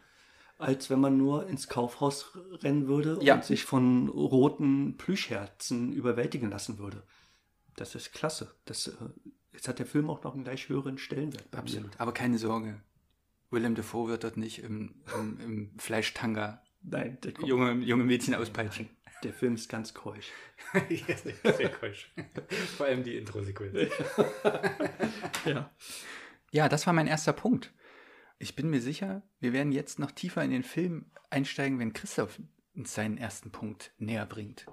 als wenn man nur ins Kaufhaus rennen würde Ja. und sich von roten Plüschherzen überwältigen lassen würde. Das ist klasse. Das, äh, jetzt hat der Film auch noch einen gleich höheren Stellenwert bei mir. Absolut. Aber keine Sorge. Willem Dafoe wird dort nicht im, im, im Fleischtanga Nein, junge, junge Mädchen auspeitschen. der Film ist ganz keusch. sehr keusch. Vor allem die Intro-Sequenz. Ja. Ja, das war mein erster Punkt. Ich bin mir sicher, wir werden jetzt noch tiefer in den Film einsteigen, wenn Christoph uns seinen ersten Punkt näher bringt.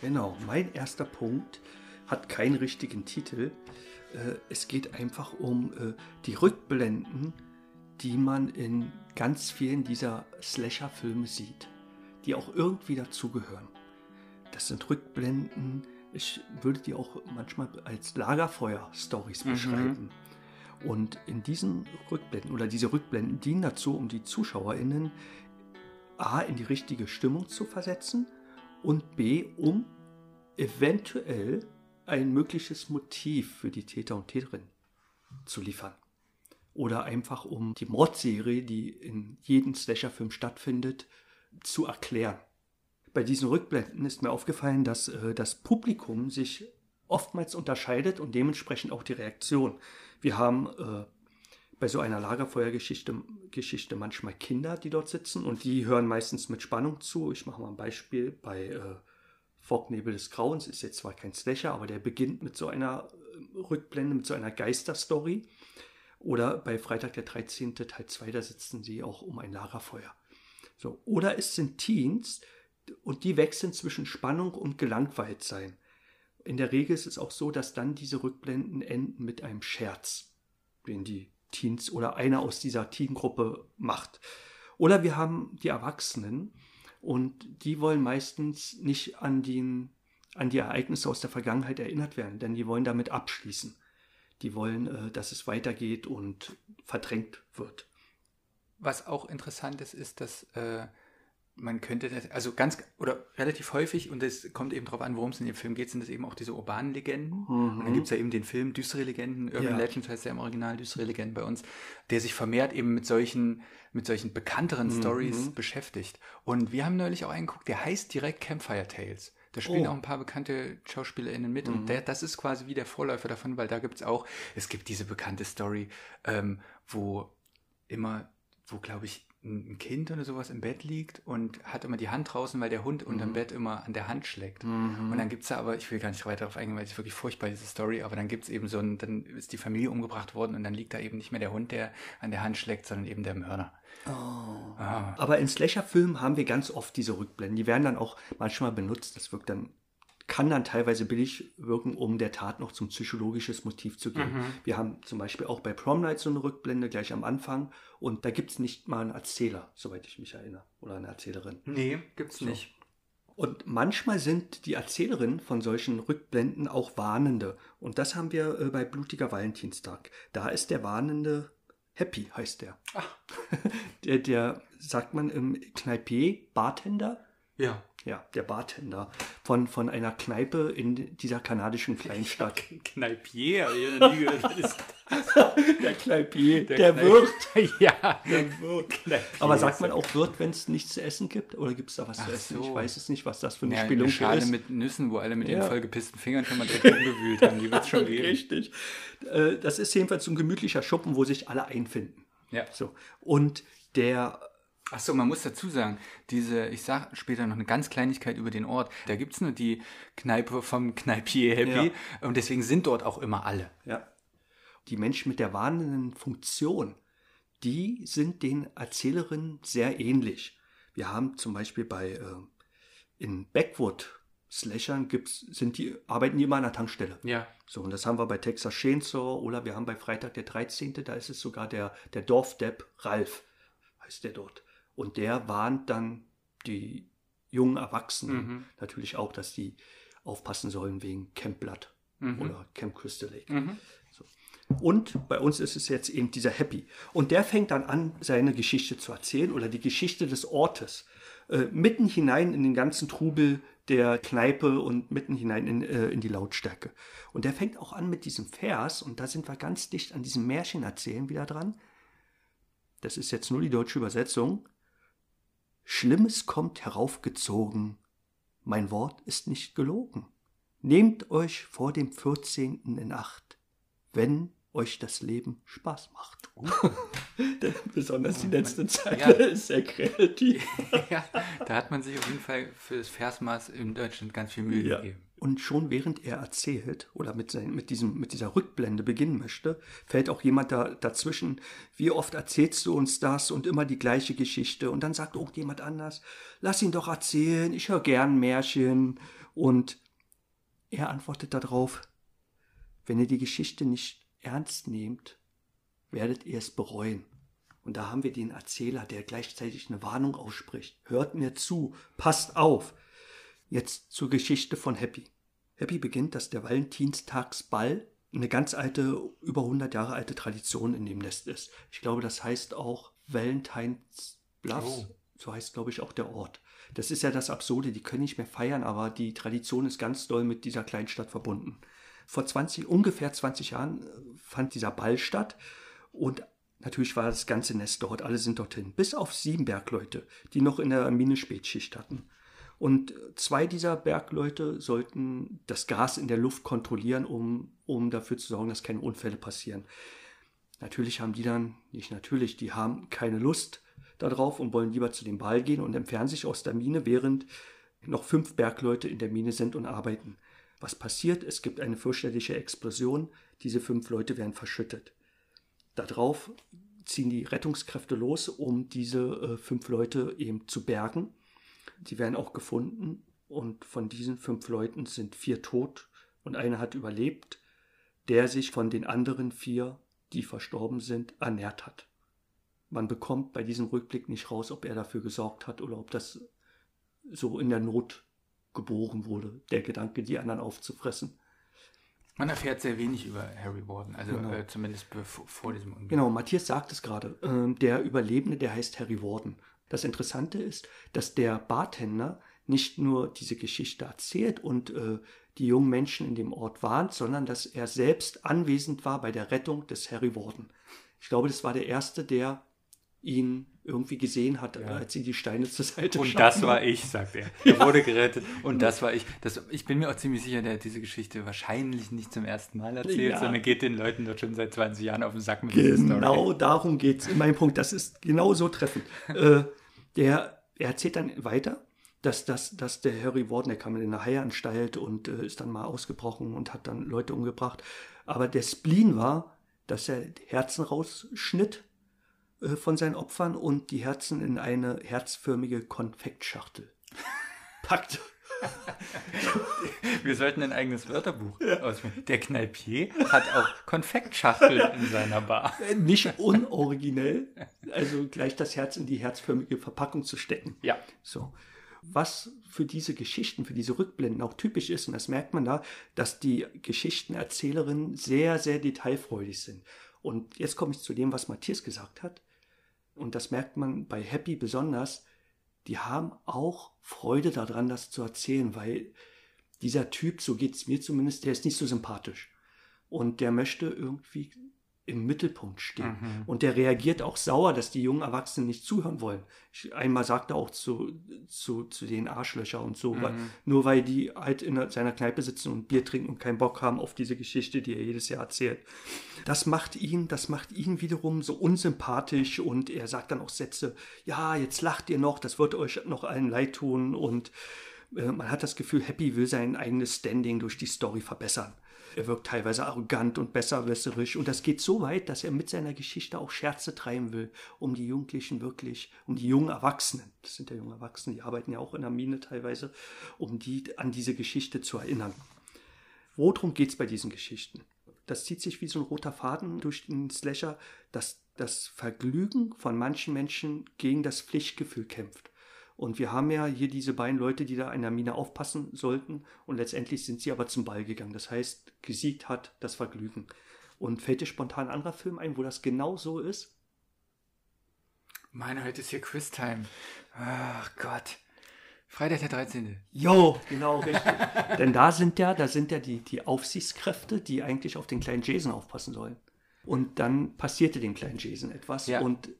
Genau, mein erster Punkt hat keinen richtigen Titel. Äh, Es geht einfach um äh, die Rückblenden, die man in ganz vielen dieser Slasher-Filme sieht, die auch irgendwie dazugehören. Das sind Rückblenden, ich würde die auch manchmal als Lagerfeuer-Stories beschreiben. Und in diesen Rückblenden oder diese Rückblenden dienen dazu, um die ZuschauerInnen A in die richtige Stimmung zu versetzen und B, um eventuell ein mögliches Motiv für die Täter und Täterinnen zu liefern. Oder einfach um die Mordserie, die in jedem Slasher-Film stattfindet, zu erklären. Bei diesen Rückblenden ist mir aufgefallen, dass äh, das Publikum sich oftmals unterscheidet und dementsprechend auch die Reaktion. Wir haben äh, bei so einer Lagerfeuergeschichte Geschichte manchmal Kinder, die dort sitzen und die hören meistens mit Spannung zu. Ich mache mal ein Beispiel bei äh, Fognebel des Grauens, ist jetzt zwar kein Slasher, aber der beginnt mit so einer äh, Rückblende, mit so einer Geisterstory. Oder bei Freitag der 13. Teil 2, da sitzen sie auch um ein Lagerfeuer. So. Oder es sind Teens und die wechseln zwischen Spannung und Gelangweiltsein. In der Regel ist es auch so, dass dann diese Rückblenden enden mit einem Scherz, den die Teens oder einer aus dieser Teengruppe macht. Oder wir haben die Erwachsenen und die wollen meistens nicht an, den, an die Ereignisse aus der Vergangenheit erinnert werden, denn die wollen damit abschließen. Die wollen, äh, dass es weitergeht und verdrängt wird. Was auch interessant ist, ist, dass äh, man könnte das, also ganz oder relativ häufig, und es kommt eben darauf an, worum es in dem Film geht, sind das eben auch diese urbanen Legenden. Mhm. Und dann gibt es ja eben den Film Düstere Legenden, Urban Ja. Legends heißt der im Original, Düstere Legenden bei uns, der sich vermehrt eben mit solchen, mit solchen bekannteren Mhm. Stories beschäftigt. Und wir haben neulich auch einen geguckt, der heißt direkt Campfire Tales. Da spielen Oh. auch ein paar bekannte SchauspielerInnen mit und der, das ist quasi wie der Vorläufer davon, weil da gibt es auch, es gibt diese bekannte Story, ähm, wo immer, wo glaube ich ein Kind oder sowas im Bett liegt und hat immer die Hand draußen, weil der Hund unterm Bett immer an der Hand schlägt. Und dann gibt's da aber, ich will gar nicht weiter darauf eingehen, weil es ist wirklich furchtbar, diese Story, aber dann gibt's eben so ein, dann ist die Familie umgebracht worden und dann liegt da eben nicht mehr der Hund, der an der Hand schlägt, sondern eben der Mörder. Ah. Aber in Slasher-Filmen haben wir ganz oft diese Rückblenden. Die werden dann auch manchmal benutzt. Das wirkt dann, kann dann teilweise billig wirken, um der Tat noch zum psychologisches Motiv zu geben. Mhm. Wir haben zum Beispiel auch bei Prom Night so eine Rückblende gleich am Anfang und da gibt es nicht mal einen Erzähler, soweit ich mich erinnere, oder eine Erzählerin. Nee, gibt's nicht. Und manchmal sind die Erzählerinnen von solchen Rückblenden auch Warnende. Und das haben wir äh, bei Blutiger Valentinstag. Da ist der Warnende Happy, heißt der. Der, der sagt man im Kneipier, Bartender. Ja. Ja, der Bartender von, von einer Kneipe in dieser kanadischen Kleinstadt. Kneipier, ich. Was ist Der Kneipier, der, Kneipier. Wirt. ja, Der Wirt. Aber sagt man auch Wirt, wenn es nichts zu essen gibt? Oder gibt es da was zu Ach essen? Ich so. weiß es nicht, was das für eine ja, eine Spelunke Schale ist. mit Nüssen, wo alle mit Ja. den vollgepissten Fingern schon mal direkt umgewühlt haben. Die wird's schon geben. Richtig. Äh, Das ist jedenfalls so ein gemütlicher Schuppen, wo sich alle einfinden. Ja. So. Und der, Achso, man muss dazu sagen, diese, ich sag später noch eine ganz Kleinigkeit über den Ort. Da gibt's nur die Kneipe vom Kneipier Happy und deswegen sind dort auch immer alle. ja, die Menschen mit der warnenden Funktion, die sind den Erzählerinnen sehr ähnlich. Wir haben zum Beispiel bei äh, in Backwood Slashern gibt's, sind die, arbeiten die immer an der Tankstelle. Ja. So, und das haben wir bei Texas Chainsaw oder wir haben bei Freitag der 13., da ist es sogar der, der Dorfdepp Ralf, heißt der dort. Und der warnt dann die jungen Erwachsenen natürlich auch, dass die aufpassen sollen wegen Camp Blood oder Camp Crystal Lake. So. Und bei uns ist es jetzt eben dieser Happy. Und der fängt dann an, seine Geschichte zu erzählen oder die Geschichte des Ortes. Äh, mitten hinein in den ganzen Trubel der Kneipe und mitten hinein in, äh, in die Lautstärke. Und der fängt auch an mit diesem Vers, und da sind wir ganz dicht an diesem Märchen erzählen wieder dran. Das ist jetzt nur die deutsche Übersetzung. Schlimmes kommt heraufgezogen, mein Wort ist nicht gelogen. Nehmt euch vor dem 14. in Acht, wenn euch das Leben Spaß macht. Besonders die letzte Zeile Ja. ist sehr kreativ. ja. Da hat man sich auf jeden Fall für das Versmaß in Deutschland ganz viel Mühe Ja. gegeben. Und schon während er erzählt oder mit, sein, mit, diesem, mit dieser Rückblende beginnen möchte, fällt auch jemand da, dazwischen. Wie oft erzählst du uns das und immer die gleiche Geschichte? Und dann sagt irgendjemand anders, lass ihn doch erzählen, ich höre gern Märchen. Und er antwortet darauf, wenn ihr die Geschichte nicht ernst nehmt, werdet ihr es bereuen. Und da haben wir den Erzähler, der gleichzeitig eine Warnung ausspricht. Hört mir zu, passt auf. Jetzt zur Geschichte von Happy. Happy beginnt, dass der Valentinstagsball eine ganz alte, über 100 Jahre alte Tradition in dem Nest ist. Ich glaube, das heißt auch Valentine's Bluffs. Oh. So heißt, glaube ich, auch der Ort. Das ist ja das Absurde. Die können nicht mehr feiern, aber die Tradition ist ganz doll mit dieser Kleinstadt verbunden. Vor 20, ungefähr 20 Jahren äh, fand dieser Ball statt und natürlich war das ganze Nest dort. Alle sind dorthin. Bis auf sieben Bergleute, die noch in der Mine Spätschicht hatten. Und zwei dieser Bergleute sollten das Gas in der Luft kontrollieren, um, um dafür zu sorgen, dass keine Unfälle passieren. Natürlich haben die dann, nicht natürlich, die haben keine Lust darauf und wollen lieber zu dem Ball gehen und entfernen sich aus der Mine, während noch fünf Bergleute in der Mine sind und arbeiten. Was passiert? Es gibt eine fürchterliche Explosion. Diese fünf Leute werden verschüttet. Darauf ziehen die Rettungskräfte los, um diese äh, fünf Leute eben zu bergen. Die werden auch gefunden und von diesen fünf Leuten sind vier tot und einer hat überlebt, der sich von den anderen vier, die verstorben sind, ernährt hat. Man bekommt bei diesem Rückblick nicht raus, ob er dafür gesorgt hat oder ob das so in der Not geboren wurde, der Gedanke, die anderen aufzufressen. Man erfährt sehr wenig über Harry Warden, also Genau. äh, zumindest bevor, vor diesem Unglück. Genau, Matthias sagt es gerade. Ähm, der Überlebende, der heißt Harry Warden. Das Interessante ist, dass der Bartender nicht nur diese Geschichte erzählt und äh, die jungen Menschen in dem Ort warnt, sondern dass er selbst anwesend war bei der Rettung des Harry Warden. Ich glaube, das war der Erste, der ihn irgendwie gesehen hat, äh, als sie die Steine zur Seite Und schaffen. das war ich, sagt er. Er wurde gerettet. Und das war ich. Das, ich bin mir auch ziemlich sicher, der hat diese Geschichte wahrscheinlich nicht zum ersten Mal erzählt, Ja. sondern geht den Leuten dort schon seit 20 Jahren auf den Sack mit dieser Genau darum geht's. Mein Punkt, das ist genau so treffend. äh, der, er erzählt dann weiter, dass, dass, dass der Harry Warden, der kam in eine Haianstalt und äh, ist dann mal ausgebrochen und hat dann Leute umgebracht. Aber der Spleen war, dass er Herzen rausschnitt von seinen Opfern und die Herzen in eine herzförmige Konfektschachtel packte. Wir sollten ein eigenes Wörterbuch ausmachen. Der Kneipier hat auch Konfektschachteln in seiner Bar. Äh, Nicht unoriginell, also gleich das Herz in die herzförmige Verpackung zu stecken. Ja. So. Was für diese Geschichten, für diese Rückblenden auch typisch ist, und das merkt man da, dass die Geschichtenerzählerinnen sehr, sehr detailfreudig sind. Und jetzt komme ich zu dem, was Matthias gesagt hat. Und das merkt man bei Happy besonders. Die haben auch Freude daran, das zu erzählen, weil dieser Typ, so geht es mir zumindest, der ist nicht so sympathisch. Und der möchte irgendwie im Mittelpunkt stehen. Und der reagiert auch sauer, dass die jungen Erwachsenen nicht zuhören wollen. Ich, einmal sagt er auch zu, zu, zu den Arschlöcher und so, weil, nur weil die halt in seiner Kneipe sitzen und Bier trinken und keinen Bock haben auf diese Geschichte, die er jedes Jahr erzählt. Das macht ihn, das macht ihn wiederum so unsympathisch und er sagt dann auch Sätze, ja, jetzt lacht ihr noch, das wird euch noch allen leid tun und äh, man hat das Gefühl, Happy will sein eigenes Standing durch die Story verbessern. Er wirkt teilweise arrogant und besserwisserisch und das geht so weit, dass er mit seiner Geschichte auch Scherze treiben will, um die Jugendlichen wirklich, um die jungen Erwachsenen, das sind ja junge Erwachsene, die arbeiten ja auch in der Mine teilweise, um die an diese Geschichte zu erinnern. Worum geht es bei diesen Geschichten? Das zieht sich wie so ein roter Faden durch den Slasher, dass das Vergnügen von manchen Menschen gegen das Pflichtgefühl kämpft. Und wir haben ja hier diese beiden Leute, die da in der Mine aufpassen sollten. Und letztendlich sind sie aber zum Ball gegangen. Das heißt, gesiegt hat das Vergnügen. Und fällt dir spontan ein anderer Film ein, wo das genau so ist? Meine, heute ist hier Quiztime. Ach Gott. Freitag der 13. Jo, genau, richtig. Denn da sind ja, da sind ja die, die Aufsichtskräfte, die eigentlich auf den kleinen Jason aufpassen sollen. Und dann passierte dem kleinen Jason etwas Ja. und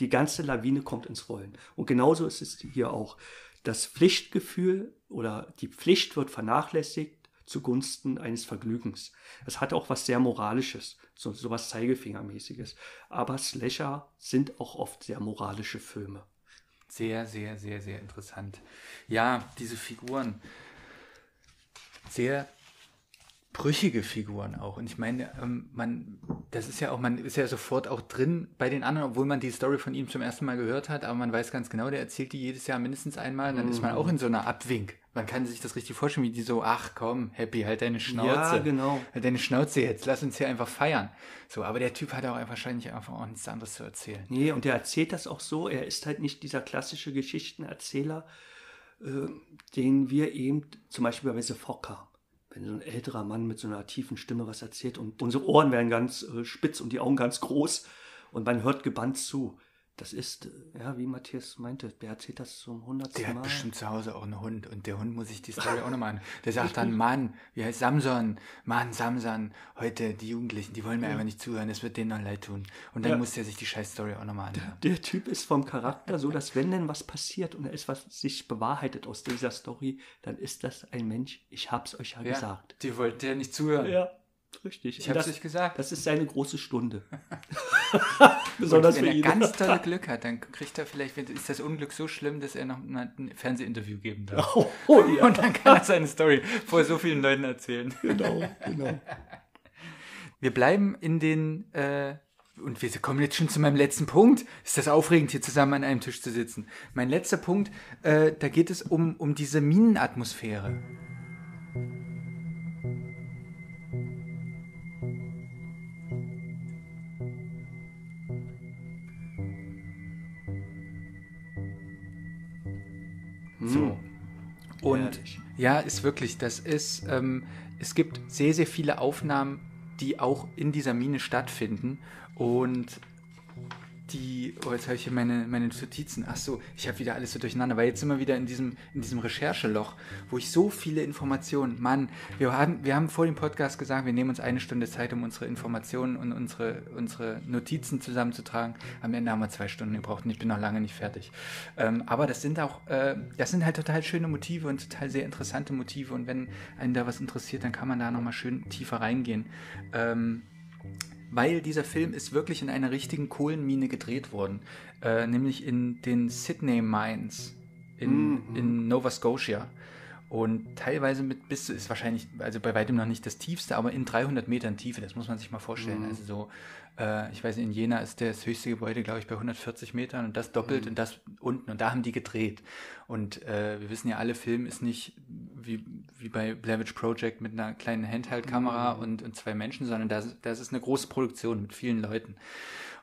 die ganze Lawine kommt ins Rollen. Und genauso ist es hier auch. Das Pflichtgefühl oder die Pflicht wird vernachlässigt zugunsten eines Vergnügens. Es hat auch was sehr Moralisches, so, so was Zeigefingermäßiges. Aber Slasher sind auch oft sehr moralische Filme. Sehr, sehr, sehr, sehr interessant. Ja, diese Figuren. Sehr brüchige Figuren auch. Und ich meine, ähm, man, das ist ja auch, man ist ja sofort auch drin bei den anderen, obwohl man die Story von ihm zum ersten Mal gehört hat, aber man weiß ganz genau, der erzählt die jedes Jahr mindestens einmal, dann ist man auch in so einer Abwink. Man kann sich das richtig vorstellen, wie die so, ach komm, Happy, halt deine Schnauze. Ja, genau. Halt deine Schnauze jetzt, lass uns hier einfach feiern. So, aber der Typ hat auch wahrscheinlich einfach auch nichts anderes zu erzählen. Nee, und er erzählt das auch so. Er ist halt nicht dieser klassische Geschichtenerzähler, äh, den wir eben zum Beispiel bei haben. Wenn so ein älterer Mann mit so einer tiefen Stimme was erzählt und unsere Ohren werden ganz äh, spitz und die Augen ganz groß und man hört gebannt zu. Das ist, ja, wie Matthias meinte, der erzählt das zum hundertsten Der Mal. hat bestimmt zu Hause auch einen Hund und der Hund muss sich die Story auch nochmal an. Der sagt dann, Mann, wie heißt Samson? Mann, Samson, heute die Jugendlichen, die wollen mir einfach nicht zuhören, das wird denen noch leid tun. Und dann Ja. muss der sich die scheiß Story auch nochmal anhören. Der Typ ist vom Charakter so, dass wenn denn was passiert und er ist was sich bewahrheitet aus dieser Story, dann ist das ein Mensch, ich hab's euch ja, Ja, gesagt. die wollte ja nicht zuhören. Ja, richtig. Ich Und hab's das, euch gesagt. Das ist seine große Stunde. Und Besonders wenn für er ihn. ganz tolle Glück hat, dann kriegt er vielleicht, ist das Unglück so schlimm, dass er noch mal ein Fernsehinterview geben darf. Oh, oh ja, Und dann kann er seine Story vor so vielen Leuten erzählen. genau, genau. Wir bleiben in den, äh, und wir kommen jetzt schon zu meinem letzten Punkt. Ist das aufregend, hier zusammen an einem Tisch zu sitzen? Mein letzter Punkt, äh, da geht es um, um diese Minenatmosphäre. Ja, ist wirklich, das ist, ähm, es gibt sehr, sehr viele Aufnahmen, die auch in dieser Mine stattfinden. Und die, oh, jetzt habe ich hier meine, meine Notizen. Ach so, ich habe wieder alles so durcheinander, weil jetzt sind wir wieder in diesem, in diesem Rechercheloch, wo ich so viele Informationen, Mann, wir haben, wir haben vor dem Podcast gesagt, wir nehmen uns eine Stunde Zeit, um unsere Informationen und unsere, unsere Notizen zusammenzutragen. Am Ende haben wir zwei Stunden gebraucht und ich bin noch lange nicht fertig. Ähm, aber das sind auch, äh, das sind halt total schöne Motive und total sehr interessante Motive und wenn einen da was interessiert, dann kann man da nochmal schön tiefer reingehen. Ähm, weil dieser Film ist wirklich in einer richtigen Kohlenmine gedreht worden, äh, nämlich in den Sydney Mines in, in Nova Scotia. Und teilweise mit bis zu, ist wahrscheinlich, also bei weitem noch nicht das tiefste, aber in 300 Metern Tiefe, das muss man sich mal vorstellen. Also so, äh, ich weiß nicht, in Jena ist das höchste Gebäude, glaube ich, bei 140 Metern und das doppelt und das unten und da haben die gedreht. Und äh, wir wissen ja, alle Film ist nicht wie, wie bei Blair Witch Project mit einer kleinen Handheld-Kamera und, und zwei Menschen, sondern das, das ist eine große Produktion mit vielen Leuten.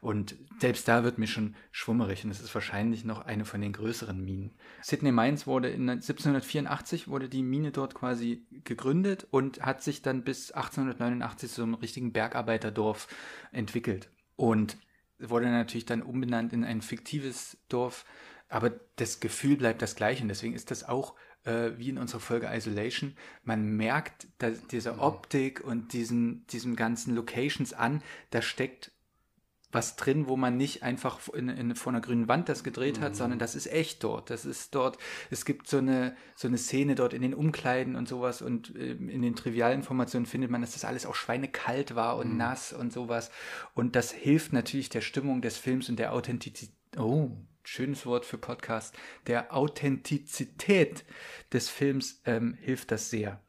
Und selbst da wird mir schon schwummerig und es ist wahrscheinlich noch eine von den größeren Minen. Sydney Mines wurde in 1784 wurde die Mine dort quasi gegründet und hat sich dann bis 1889 zu einem richtigen Bergarbeiterdorf entwickelt. Und wurde natürlich dann umbenannt in ein fiktives Dorf, aber das Gefühl bleibt das gleiche und deswegen ist das auch äh, wie in unserer Folge Isolation. Man merkt da, diese Optik und diesen, diesen ganzen Locations an, da steckt was drin, wo man nicht einfach in, in, vor einer grünen Wand das gedreht hat, sondern das ist echt dort. Das ist dort, es gibt so eine, so eine Szene dort in den Umkleiden und sowas und ähm, in den Trivialinformationen findet man, dass das alles auch schweinekalt war und nass und sowas. Und das hilft natürlich der Stimmung des Films und der Authentizität. Oh, schönes Wort für Podcast. Der Authentizität des Films ähm, hilft das sehr.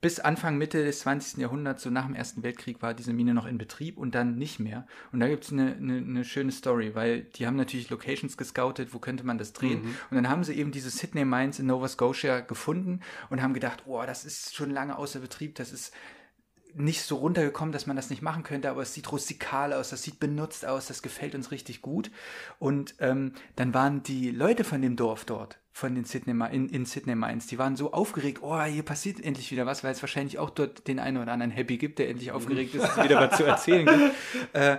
Bis Anfang, Mitte des 20. Jahrhunderts, so nach dem Ersten Weltkrieg, war diese Mine noch in Betrieb und dann nicht mehr. Und da gibt es eine, eine, eine schöne Story, weil die haben natürlich Locations gescoutet, wo könnte man das drehen. Und dann haben sie eben diese Sydney Mines in Nova Scotia gefunden und haben gedacht, oh, das ist schon lange außer Betrieb, das ist nicht so runtergekommen, dass man das nicht machen könnte, aber es sieht rustikal aus, das sieht benutzt aus, das gefällt uns richtig gut. Und ähm, dann waren die Leute von dem Dorf dort, von den Sydney, in, in Sydney Mines, die waren so aufgeregt, oh, hier passiert endlich wieder was, weil es wahrscheinlich auch dort den einen oder anderen Happy gibt, der endlich aufgeregt ist, wieder was zu erzählen gibt. Äh,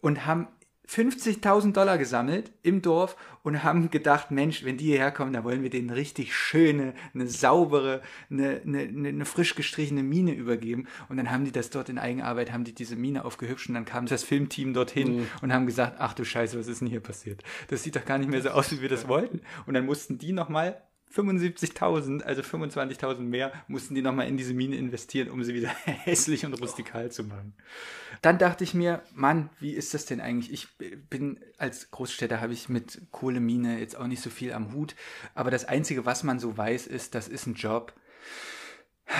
und haben 50.000 Dollar gesammelt im Dorf und haben gedacht, Mensch, wenn die hierher kommen, da wollen wir denen richtig schöne, eine saubere, eine, eine, eine, eine frisch gestrichene Mine übergeben. Und dann haben die das dort in Eigenarbeit, haben die diese Mine aufgehübscht und dann kam das Filmteam dorthin und haben gesagt, ach du Scheiße, was ist denn hier passiert? Das sieht doch gar nicht mehr so aus, wie wir das wollten. Und dann mussten die nochmal 75.000, also 25.000 mehr, mussten die nochmal in diese Mine investieren, um sie wieder hässlich und rustikal zu machen. Dann dachte ich mir, Mann, wie ist das denn eigentlich? Ich bin als Großstädter habe ich mit Kohlemine jetzt auch nicht so viel am Hut, aber das Einzige, was man so weiß, ist, das ist ein Job.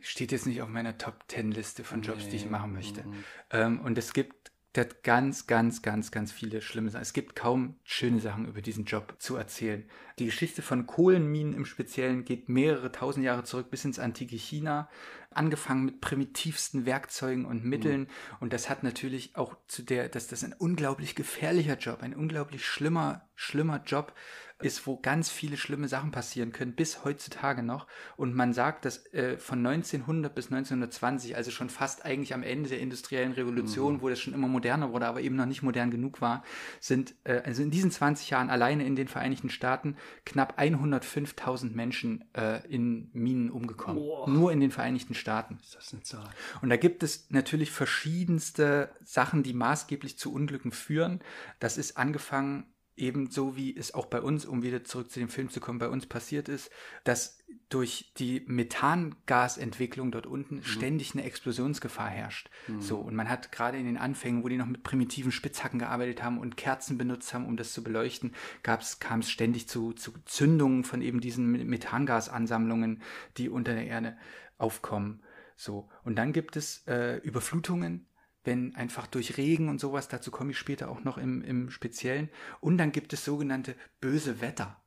Steht jetzt nicht auf meiner Top 10 Liste von Jobs, die ich machen möchte. Ähm, und es gibt der hat ganz, ganz, ganz, ganz viele schlimme Sachen. Es gibt kaum schöne Sachen über diesen Job zu erzählen. Die Geschichte von Kohlenminen im Speziellen geht mehrere tausend Jahre zurück bis ins antike China, angefangen mit primitivsten Werkzeugen und Mitteln. Und das hat natürlich auch zu der, dass das ein unglaublich gefährlicher Job, ein unglaublich schlimmer, schlimmer Job ist, wo ganz viele schlimme Sachen passieren können, bis heutzutage noch. Und man sagt, dass äh, von 1900 bis 1920, also schon fast eigentlich am Ende der industriellen Revolution, wo das schon immer moderner wurde, aber eben noch nicht modern genug war, sind äh, also in diesen 20 Jahren alleine in den Vereinigten Staaten knapp 105.000 Menschen äh, in Minen umgekommen. Nur in den Vereinigten Staaten. Ist das eine Zahl? Und da gibt es natürlich verschiedenste Sachen, die maßgeblich zu Unglücken führen. Das ist angefangen ebenso wie es auch bei uns, um wieder zurück zu dem Film zu kommen, bei uns passiert ist, dass durch die Methangasentwicklung dort unten ständig eine Explosionsgefahr herrscht. So, und man hat gerade in den Anfängen, wo die noch mit primitiven Spitzhacken gearbeitet haben und Kerzen benutzt haben, um das zu beleuchten, kam es ständig zu, zu Zündungen von eben diesen Methangasansammlungen, die unter der Erde aufkommen. So, und dann gibt es äh, Überflutungen, wenn einfach durch Regen und sowas, dazu komme ich später auch noch im, im Speziellen. Und dann gibt es sogenannte böse Wetter.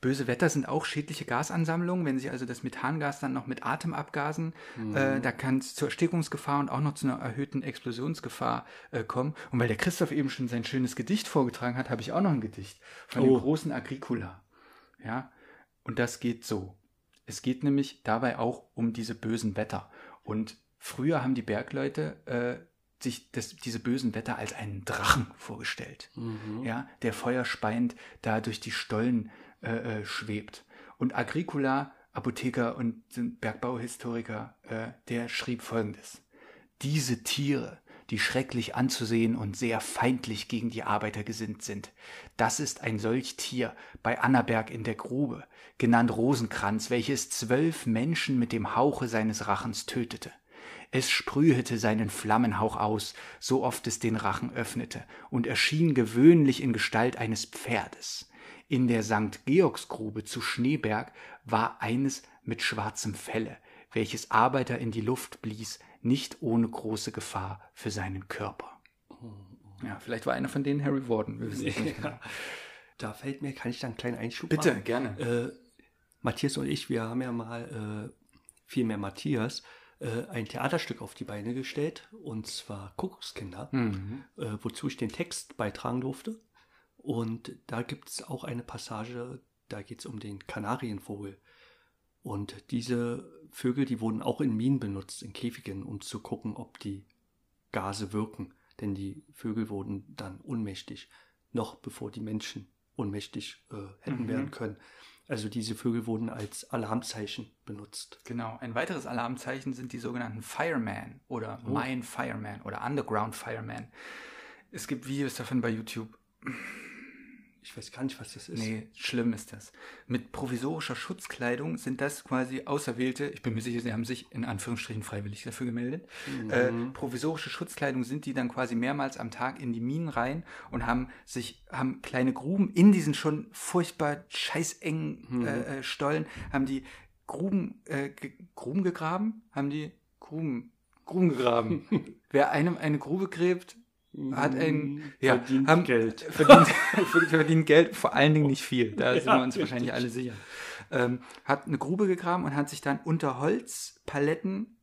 Böse Wetter sind auch schädliche Gasansammlungen, wenn sie also das Methangas dann noch mit Atem abgasen, äh, da kann es zur Erstickungsgefahr und auch noch zu einer erhöhten Explosionsgefahr äh, kommen. Und weil der Christoph eben schon sein schönes Gedicht vorgetragen hat, habe ich auch noch ein Gedicht von Oh. dem großen Agricola. Ja, und das geht so. Es geht nämlich dabei auch um diese bösen Wetter. Und früher haben die Bergleute äh, sich das, diese bösen Wetter als einen Drachen vorgestellt, ja, der feuerspeiend da durch die Stollen äh, äh, schwebt. Und Agricola, Apotheker und Bergbauhistoriker, äh, der schrieb folgendes. Diese Tiere, die schrecklich anzusehen und sehr feindlich gegen die Arbeiter gesinnt sind, das ist ein solch Tier bei Annaberg in der Grube, genannt Rosenkranz, welches zwölf Menschen mit dem Hauche seines Rachens tötete. Es sprühete seinen Flammenhauch aus, so oft es den Rachen öffnete, und erschien gewöhnlich in Gestalt eines Pferdes. In der St. Georgsgrube zu Schneeberg war eines mit schwarzem Felle, welches Arbeiter in die Luft blies, nicht ohne große Gefahr für seinen Körper. Ja, vielleicht war einer von denen Harry Warden. Wir wissen nicht genau. Da fällt mir, kann ich da einen kleinen Einschub Bitte, machen? gerne. Äh, Matthias und ich, wir haben ja mal, äh, vielmehr Matthias, äh, ein Theaterstück auf die Beine gestellt, und zwar Kuckuckskinder, Mhm. äh, wozu ich den Text beitragen durfte. Und da gibt es auch eine Passage, da geht es um den Kanarienvogel. Und diese Vögel, die wurden auch in Minen benutzt, in Käfigen, um zu gucken, ob die Gase wirken. Denn die Vögel wurden dann ohnmächtig, noch bevor die Menschen ohnmächtig äh, hätten Mhm. werden können. Also diese Vögel wurden als Alarmzeichen benutzt. Genau. Ein weiteres Alarmzeichen sind die sogenannten Fireman oder Mine Fireman oder Underground Fireman. Es gibt Videos davon bei YouTube. Ich weiß gar nicht, was das ist. Nee, schlimm ist das. Mit provisorischer Schutzkleidung sind das quasi Auserwählte, ich bin mir sicher, sie haben sich in Anführungsstrichen freiwillig dafür gemeldet. Äh, provisorische Schutzkleidung sind die dann quasi mehrmals am Tag in die Minen rein und haben sich, haben kleine Gruben in diesen schon furchtbar scheißengen äh, äh, Stollen, haben die Gruben, äh, Gruben gegraben? Haben die Gruben, Gruben gegraben. Wer einem eine Grube gräbt, hat ein, ja, Verdient haben, Geld. Verdient, verdient Geld, vor allen Dingen nicht viel. Da sind Ja, wir uns wahrscheinlich alle sicher. Ähm, hat eine Grube gegraben und hat sich dann unter Holzpaletten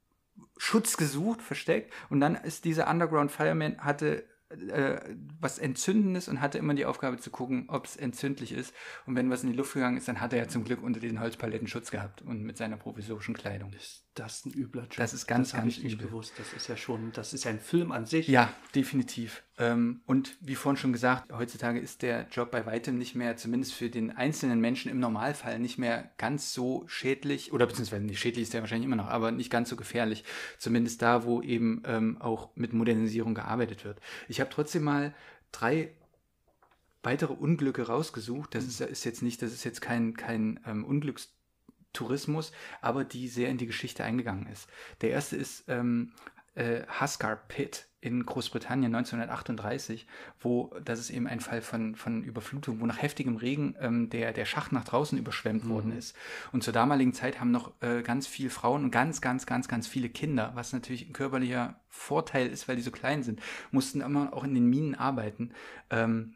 Schutz gesucht, versteckt. Und dann ist dieser Underground Fireman, hatte äh, was Entzündendes und hatte immer die Aufgabe zu gucken, ob es entzündlich ist. Und wenn was in die Luft gegangen ist, dann hat er ja zum Glück unter diesen Holzpaletten Schutz gehabt und mit seiner provisorischen Kleidung. Ist das ein übler Job? Das ist ganz, das ganz ich nicht übel. bewusst. Das ist ja schon, das ist ja ein Film an sich. Ja, definitiv. Ähm, und wie vorhin schon gesagt, heutzutage ist der Job bei weitem nicht mehr, zumindest für den einzelnen Menschen im Normalfall, nicht mehr ganz so schädlich, oder beziehungsweise nicht schädlich ist der wahrscheinlich immer noch, aber nicht ganz so gefährlich. Zumindest da, wo eben ähm, auch mit Modernisierung gearbeitet wird. Ich habe trotzdem mal drei weitere Unglücke rausgesucht. Das ist, ist jetzt nicht, das ist jetzt kein, kein ähm, Unglückstourismus, aber die sehr in die Geschichte eingegangen ist. Der erste ist ähm, äh, Huskar Pit in Großbritannien 1938, wo das ist eben ein Fall von, von Überflutung, wo nach heftigem Regen ähm, der, der Schacht nach draußen überschwemmt worden ist. Und zur damaligen Zeit haben noch äh, ganz viele Frauen und ganz, ganz, ganz, ganz viele Kinder, was natürlich ein körperlicher Vorteil ist, weil die so klein sind, mussten immer auch in den Minen arbeiten. Ähm,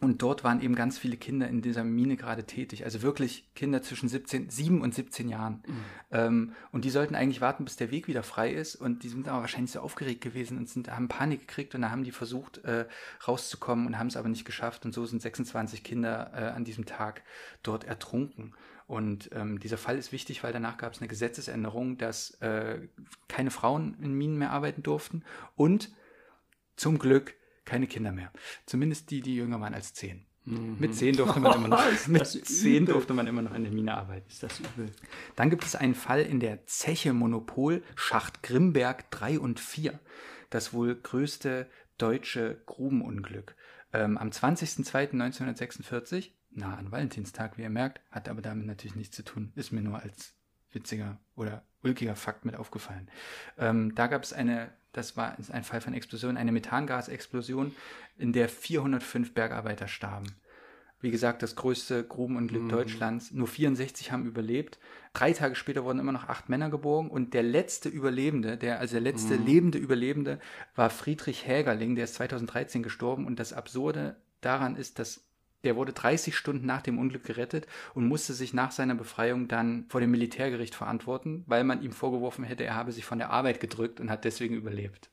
und dort waren eben ganz viele Kinder in dieser Mine gerade tätig. Also wirklich Kinder zwischen 17, 7 und 17 Jahren. Ähm, und die sollten eigentlich warten, bis der Weg wieder frei ist. Und die sind aber wahrscheinlich so aufgeregt gewesen und sind, haben Panik gekriegt. Und da haben die versucht, äh, rauszukommen und haben es aber nicht geschafft. Und so sind 26 Kinder äh, an diesem Tag dort ertrunken. Und ähm, dieser Fall ist wichtig, weil danach gab es eine Gesetzesänderung, dass äh, keine Frauen in Minen mehr arbeiten durften. Und zum Glück keine Kinder mehr. Zumindest die, die jünger waren als zehn. Mit zehn durfte man immer noch, mit zehn durfte man immer noch in der Mine arbeiten. Ist das übel? Dann gibt es einen Fall in der Zeche Monopol Schacht Grimberg 3 und 4. Das wohl größte deutsche Grubenunglück. Ähm, am 20.02.1946, nah an Valentinstag, wie ihr merkt, hat aber damit natürlich nichts zu tun. Ist mir nur als witziger oder ulkiger Fakt mit aufgefallen. Ähm, da gab es eine, das war ein Fall von Explosion, eine Methangasexplosion, in der 405 Bergarbeiter starben. Wie gesagt, das größte Grubenunglück Deutschlands. Nur 64 haben überlebt. Drei Tage später wurden immer noch acht Männer geborgen und der letzte Überlebende, der, also der letzte lebende Überlebende, war Friedrich Hägerling, der ist 2013 gestorben. Und das Absurde daran ist, dass der wurde 30 Stunden nach dem Unglück gerettet und musste sich nach seiner Befreiung dann vor dem Militärgericht verantworten, weil man ihm vorgeworfen hätte, er habe sich von der Arbeit gedrückt und hat deswegen überlebt.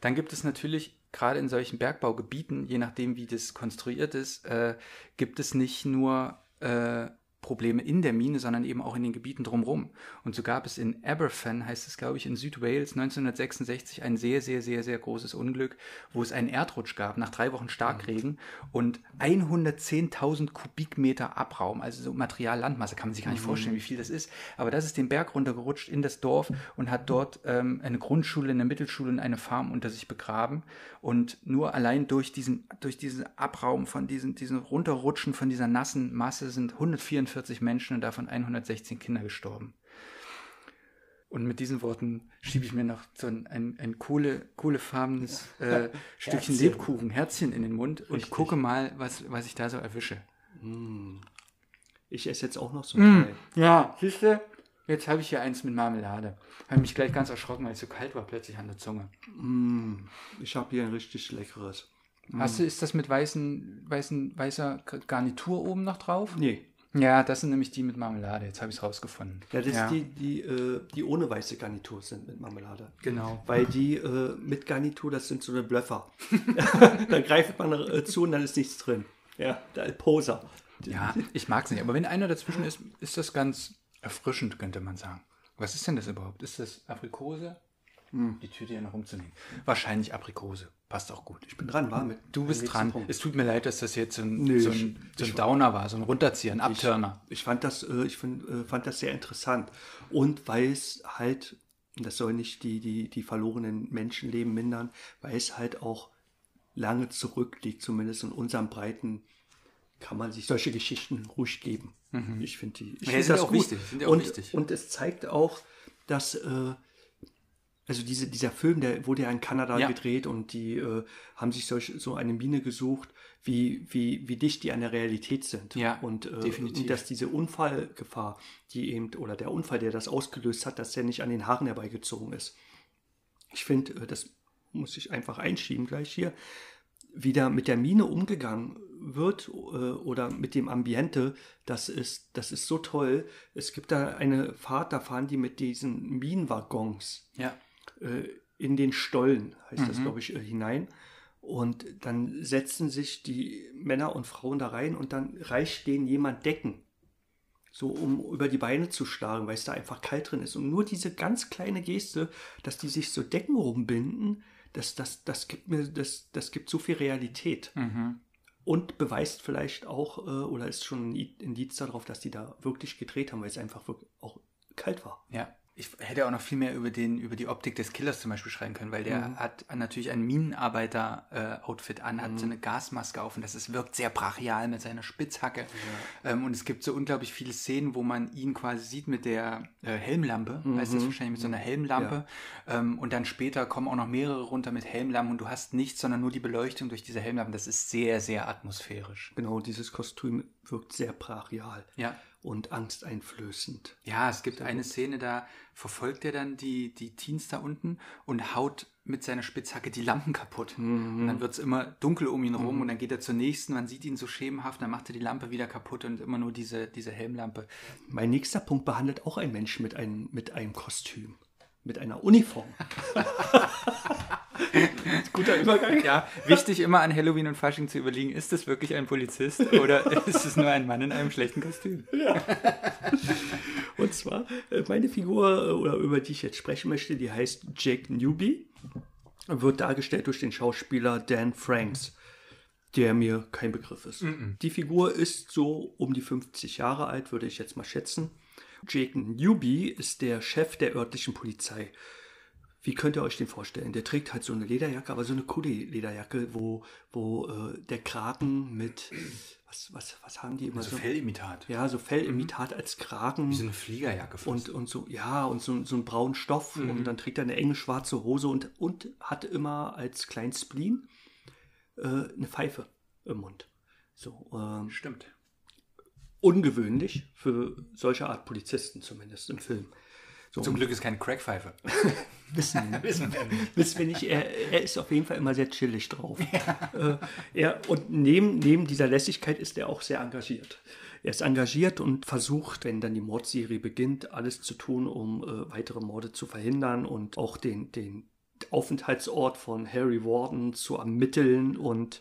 Dann gibt es natürlich gerade in solchen Bergbaugebieten, je nachdem wie das konstruiert ist, äh, gibt es nicht nur äh, Probleme in der Mine, sondern eben auch in den Gebieten drumherum. Und so gab es in Aberfan, heißt es glaube ich, in Südwales 1966 ein sehr, sehr, sehr, sehr großes Unglück, wo es einen Erdrutsch gab nach drei Wochen Starkregen und 110.000 Kubikmeter Abraum, also so Material, Landmasse, kann man sich gar nicht vorstellen, wie viel das ist. Aber das ist den Berg runtergerutscht in das Dorf und hat dort ähm, eine Grundschule, eine Mittelschule und eine Farm unter sich begraben. Und nur allein durch diesen, durch diesen Abraum von diesen, diesen Runterrutschen von dieser nassen Masse sind 144 Menschen und davon 116 Kinder gestorben. Und mit diesen Worten schiebe ich mir noch so ein, ein, ein coole, kohlefarbenes äh, Stückchen Herzchen. Lebkuchen, Herzchen in den Mund und Richtig. gucke mal, was, was ich da so erwische. Ich esse jetzt auch noch so ein Teil. Ja, siehst du? Jetzt habe ich hier eins mit Marmelade. Habe mich gleich ganz erschrocken, weil es so kalt war plötzlich an der Zunge. Ich habe hier ein richtig leckeres. Hast du, ist das mit weißen, weißen, weißer Garnitur oben noch drauf? Nee. Ja, das sind nämlich die mit Marmelade. Jetzt habe ich es rausgefunden. Ja, das ist die, die, äh, die ohne weiße Garnitur sind mit Marmelade. Genau. Weil die äh, mit Garnitur, das sind so eine Blöffer. da greift man äh, zu und dann ist nichts drin. Ja, der Poser. Ja, ich mag es nicht. Aber wenn einer dazwischen ist, ist das ganz erfrischend, könnte man sagen. Was ist denn das überhaupt? Ist das Aprikose? Die Tüte hier noch umzunehmen. Wahrscheinlich Aprikose. Passt auch gut. Ich bin dran, war mit. Du bist dran. Punkt. Es tut mir leid, dass das jetzt ein, Nee, so ich- ein, so ein ich- Downer war, so ein Runterzieher, ein Abturner. Ich fand das, äh, ich find, äh, fand das sehr interessant. Und weil es halt, das soll nicht die, die, die verlorenen Menschenleben mindern, weil es halt auch lange zurückliegt, zumindest in unserem Breiten, kann man sich solche Geschichten ruhig geben. Ich finde die. Ich Ja, find sind auch wichtig, sind ja auch und, wichtig. Und es zeigt auch, dass äh, also diese, dieser Film, der wurde ja in Kanada Ja. gedreht und die äh, haben sich solch, so eine Mine gesucht, wie, wie, wie dicht die an der Realität sind. Ja, und, äh, definitiv. und dass diese Unfallgefahr, die eben, oder der Unfall, der das ausgelöst hat, dass der nicht an den Haaren herbeigezogen ist. Ich finde, äh, das muss ich einfach einschieben gleich hier, wie da mit der Mine umgegangen wird äh, oder mit dem Ambiente, das ist, das ist so toll. Es gibt da eine Fahrt, da fahren die mit diesen Minenwaggons Ja. Äh, in den Stollen, heißt das, glaube ich, äh, hinein. Und dann setzen sich die Männer und Frauen da rein und dann reicht denen jemand Decken. So, um über die Beine zu schlagen, weil es da einfach kalt drin ist. Und nur diese ganz kleine Geste, dass die sich so Decken rumbinden, das, das, das gibt mir, das, das gibt so viel Realität. Und beweist vielleicht auch, äh, oder ist schon ein Indiz darauf, dass die da wirklich gedreht haben, weil es einfach wirklich auch kalt war. Ja. Ich hätte auch noch viel mehr über, den, über die Optik des Killers zum Beispiel schreiben können, weil der Mhm. hat natürlich ein Minenarbeiter-Outfit an, hat so eine Gasmaske auf und das ist, wirkt sehr brachial mit seiner Spitzhacke. Ähm, und es gibt so unglaublich viele Szenen, wo man ihn quasi sieht mit der äh, Helmlampe, heißt Mhm. das wahrscheinlich mit so einer Helmlampe. Ähm, und dann später kommen auch noch mehrere runter mit Helmlampen und du hast nichts, sondern nur die Beleuchtung durch diese Helmlampen. Das ist sehr, sehr atmosphärisch. Genau, dieses Kostüm wirkt sehr brachial Ja. Und angsteinflößend. Ja, es gibt eine Szene, da verfolgt er dann die, die Teens da unten und haut mit seiner Spitzhacke die Lampen kaputt. Und dann wird es immer dunkel um ihn rum und dann geht er zur nächsten, man sieht ihn so schemenhaft, dann macht er die Lampe wieder kaputt und immer nur diese, diese Helmlampe. Mein nächster Punkt behandelt auch einen Menschen mit einem, mit einem Kostüm, mit einer Uniform. Guter Übergang. Ja, wichtig immer an Halloween und Fasching zu überlegen, ist das wirklich ein Polizist oder ist es nur ein Mann in einem schlechten Kostüm? Und zwar, äh, meine Figur, äh, oder über die ich jetzt sprechen möchte, die heißt Jake Newby, wird dargestellt durch den Schauspieler Dan Franks, der mir kein Begriff ist. Die Figur ist so um die 50 Jahre alt, würde ich jetzt mal schätzen. Jake Newby ist der Chef der örtlichen Polizei. Wie könnt ihr euch den vorstellen? Der trägt halt so eine Lederjacke, aber so eine coole Lederjacke, wo, wo äh, der Kragen mit, was, was, was haben die immer Also Fellimitat. Ja, so Fellimitat als Kragen. Wie so eine Fliegerjacke fast. Und, und so, ja, und so, so einen braunen Stoff und dann trägt er eine enge schwarze Hose und, und hat immer als kleinen Spleen äh, eine Pfeife im Mund. So, ähm, Stimmt. Ungewöhnlich für solche Art Polizisten zumindest im Film. So, Zum Glück ist keine Crackpfeife. wissen wir. Wissen wir nicht. Wissen wir nicht, er, er ist auf jeden Fall immer sehr chillig drauf. Äh, er, und neben, neben dieser Lässigkeit ist er auch sehr engagiert. Er ist engagiert und versucht, wenn dann die Mordserie beginnt, alles zu tun, um äh, weitere Morde zu verhindern und auch den, den Aufenthaltsort von Harry Warden zu ermitteln. Und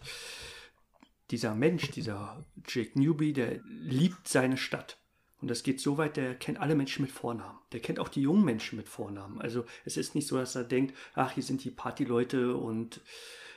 dieser Mensch, dieser Jake Newby, der liebt seine Stadt. Und das geht so weit, der kennt alle Menschen mit Vornamen. Der kennt auch die jungen Menschen mit Vornamen. Also es ist nicht so, dass er denkt, ach, hier sind die Partyleute und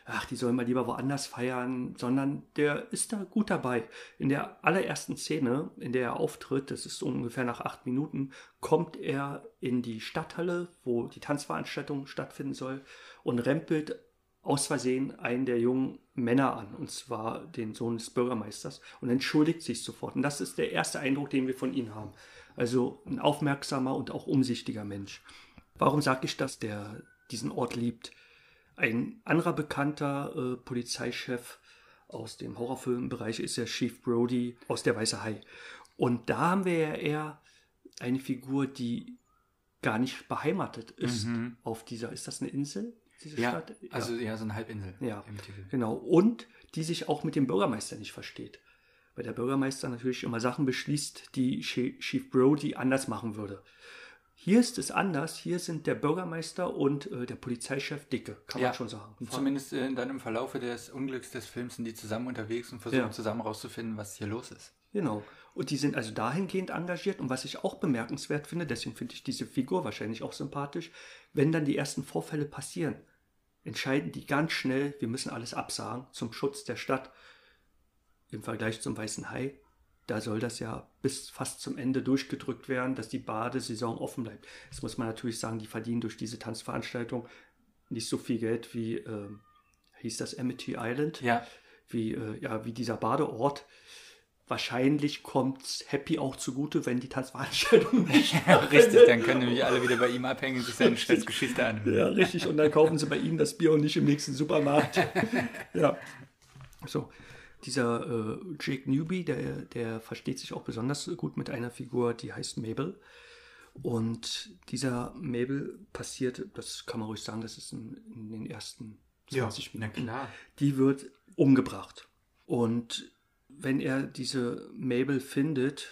ach, die sollen mal lieber woanders feiern, sondern der ist da gut dabei. In der allerersten Szene, in der er auftritt, das ist ungefähr nach acht Minuten, kommt er in die Stadthalle, wo die Tanzveranstaltung stattfinden soll und rempelt aus Versehen einen der jungen Männer an, und zwar den Sohn des Bürgermeisters, und entschuldigt sich sofort. Und das ist der erste Eindruck, den wir von ihm haben. Also ein aufmerksamer und auch umsichtiger Mensch. Warum sage ich das, der diesen Ort liebt? Ein anderer bekannter äh, Polizeichef aus dem Horrorfilmbereich ist der Chief Brody aus Der Weiße Hai. Und da haben wir ja eher eine Figur, die gar nicht beheimatet ist auf dieser, ist das eine Insel? Diese Ja, Stadt? also ja, so eine Halbinsel Ja, genau. Und die sich auch mit dem Bürgermeister nicht versteht. Weil der Bürgermeister natürlich immer Sachen beschließt, die Chief Brody anders machen würde. Hier ist es anders. Hier sind der Bürgermeister und äh, der Polizeichef dicke, kann Ja, man schon sagen. Zumindest äh, dann im Verlaufe des Unglücks des Films sind die zusammen unterwegs und versuchen Ja. zusammen rauszufinden, was hier los ist. Genau. Und die sind also dahingehend engagiert. Und was ich auch bemerkenswert finde, deswegen finde ich diese Figur wahrscheinlich auch sympathisch, wenn dann die ersten Vorfälle passieren, entscheiden die ganz schnell, wir müssen alles absagen zum Schutz der Stadt. Im Vergleich zum Weißen Hai, da soll das ja bis fast zum Ende durchgedrückt werden, dass die Badesaison offen bleibt. Jetzt muss man natürlich sagen, die verdienen durch diese Tanzveranstaltung nicht so viel Geld wie, ähm, hieß das Amity Island? Ja, wie, äh, ja, wie dieser Badeort. Wahrscheinlich kommt Happy auch zugute, wenn die Tanzveranstaltung nicht richtig. Dann können nämlich alle wieder bei ihm abhängen und sich seine Scheißgeschichte anhören. Ja, richtig. Und dann kaufen sie bei ihm das Bier und nicht im nächsten Supermarkt. ja. So. Dieser äh, Jake Newby, der, der versteht sich auch besonders gut mit einer Figur, die heißt Mabel. Und dieser Mabel passiert, das kann man ruhig sagen, das ist in, in den ersten 20 na Minuten. klar. Die wird umgebracht. Und wenn er diese Mabel findet,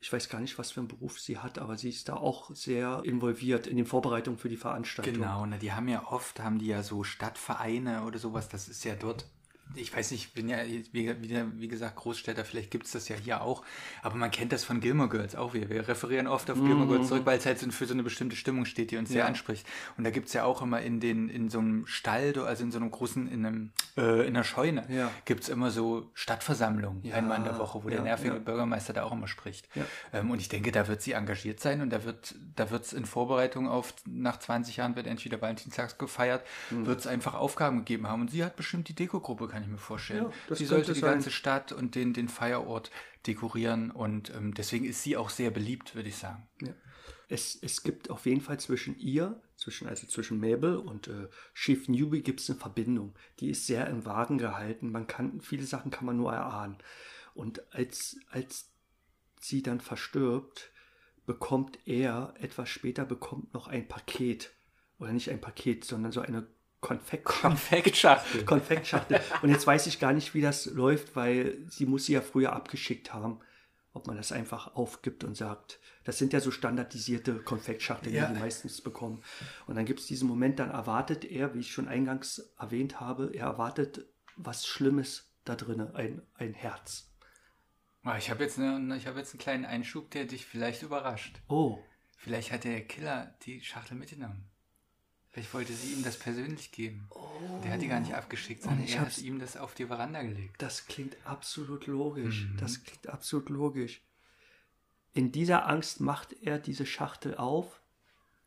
ich weiß gar nicht, was für einen Beruf sie hat, aber sie ist da auch sehr involviert in den Vorbereitungen für die Veranstaltung. Genau, na, die haben ja oft, haben die ja so Stadtvereine oder sowas, das ist ja dort. Ich weiß nicht, ich bin ja, wie, wie, gesagt, Großstädter, vielleicht gibt es das ja hier auch, aber man kennt das von Gilmore Girls auch. Wir, wir referieren oft auf Gilmore Girls zurück, weil es halt für so eine bestimmte Stimmung steht, die uns sehr Mhm. Ja. anspricht. Und da gibt es ja auch immer in, den, in so einem Stall, also in so einem großen, in, einem, äh, in einer Scheune, Ja. gibt es immer so Stadtversammlungen, Ja, einmal in der Woche, wo der ja, nervige ja. Bürgermeister da auch immer spricht. Ähm, und ich denke, da wird sie engagiert sein und da wird da wird's in Vorbereitung auf, nach 20 Jahren wird endlich wieder Valentinstag gefeiert, Mhm. wird es einfach Aufgaben gegeben haben. Und sie hat bestimmt die Dekogruppe, kann ich mir vorstellen. Ja, sie sollte die sein. ganze Stadt und den, den Feierort dekorieren und ähm, deswegen ist sie auch sehr beliebt, würde ich sagen. Ja. Es, es gibt auf jeden Fall zwischen ihr, zwischen, also zwischen Mabel und äh, Chief Newby gibt es eine Verbindung. Die ist sehr im Wagen gehalten. Man kann, viele Sachen kann man nur erahnen. Und als, als sie dann verstirbt, bekommt er, etwas später bekommt noch ein Paket. Oder nicht ein Paket, sondern so eine Konfektschachtel. Konfektschachtel. Konfektschachtel. Und jetzt weiß ich gar nicht, wie das läuft, weil sie muss sie ja früher abgeschickt haben. Ob man das einfach aufgibt und sagt, das sind ja so standardisierte Konfektschachteln, Ja. die die meistens bekommen. Und dann gibt es diesen Moment, dann erwartet er, wie ich schon eingangs erwähnt habe, er erwartet was Schlimmes da drin, ein, ein Herz. Ah, Ich habe jetzt, eine, ich hab jetzt einen kleinen Einschub, der dich vielleicht überrascht. Oh, Vielleicht hat der Killer die Schachtel mitgenommen. Vielleicht wollte sie ihm das persönlich geben. Der hat die gar nicht abgeschickt, sondern Oh. ich er hat ihm das auf die Veranda gelegt. das klingt absolut logisch. Mhm. Das klingt absolut logisch. In dieser Angst macht er diese Schachtel auf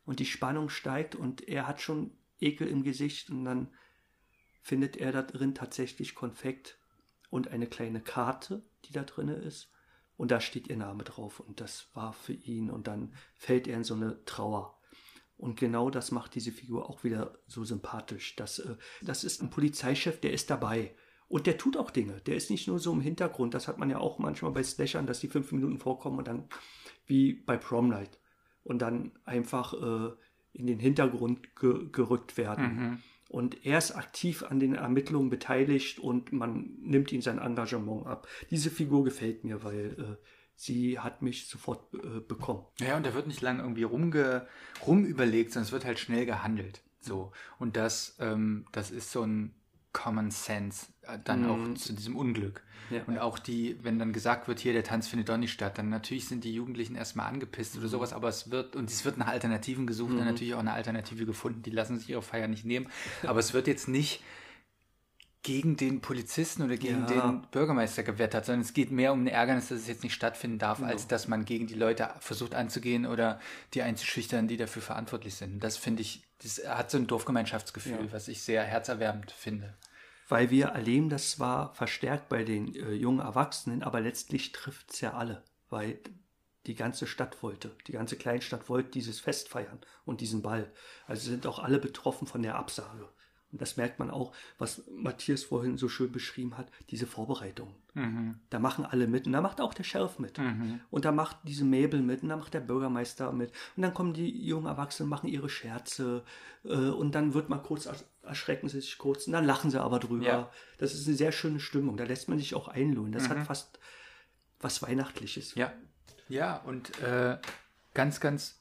und die Spannung steigt und er hat schon Ekel im Gesicht und dann findet er da drin tatsächlich Konfekt und eine kleine Karte, die da drin ist. Und da steht ihr Name drauf und das war für ihn und dann fällt er in so eine Trauer. Und genau das macht diese Figur auch wieder so sympathisch. Das, äh, das ist ein Polizeichef, der ist dabei. Und der tut auch Dinge. Der ist nicht nur so im Hintergrund. Das hat man ja auch manchmal bei Slashern, dass die fünf Minuten vorkommen und dann wie bei Prom Night und dann einfach äh, in den Hintergrund ge gerückt werden. Mhm. Und er ist aktiv an den Ermittlungen beteiligt und man nimmt ihm sein Engagement ab. Diese Figur gefällt mir, weil äh, sie hat mich sofort äh, bekommen. Ja, und da wird nicht lange irgendwie rumge rumüberlegt, sondern es wird halt schnell gehandelt. So. Und das, ähm, das ist so ein Common Sense äh, dann Mhm. auch zu diesem Unglück. Ja. Und auch die, wenn dann gesagt wird, hier, der Tanz findet doch nicht statt, dann natürlich sind die Jugendlichen erstmal angepisst Mhm. oder sowas, aber es wird, und es wird nach Alternativen gesucht und natürlich auch eine Alternative gefunden. Die lassen sich ihre Feier nicht nehmen. Aber es wird jetzt nicht gegen den Polizisten oder gegen Ja. den Bürgermeister gewettert, sondern es geht mehr um ein Ärgernis, dass es jetzt nicht stattfinden darf, Genau. als dass man gegen die Leute versucht anzugehen oder die einzuschüchtern, die dafür verantwortlich sind. Das finde ich, das hat so ein Dorfgemeinschaftsgefühl, Ja. was ich sehr herzerwärmend finde. Weil wir erleben das zwar verstärkt bei den äh, jungen Erwachsenen, aber letztlich trifft es ja alle, weil die ganze Stadt wollte, die ganze Kleinstadt wollte dieses Fest feiern und diesen Ball. Also sind auch alle betroffen von der Absage. Und das merkt man auch, was Matthias vorhin so schön beschrieben hat, diese Vorbereitungen. Da machen alle mit und da macht auch der Sheriff mit. Und da macht diese Mabel mit und da macht der Bürgermeister mit. Und dann kommen die jungen Erwachsenen, machen ihre Scherze äh, und dann wird mal kurz, ersch- erschrecken sie sich kurz und dann lachen sie aber drüber. Ja. Das ist eine sehr schöne Stimmung. Da lässt man sich auch einlullen. Das hat fast was Weihnachtliches. Ja. Ja, und äh, ganz, ganz,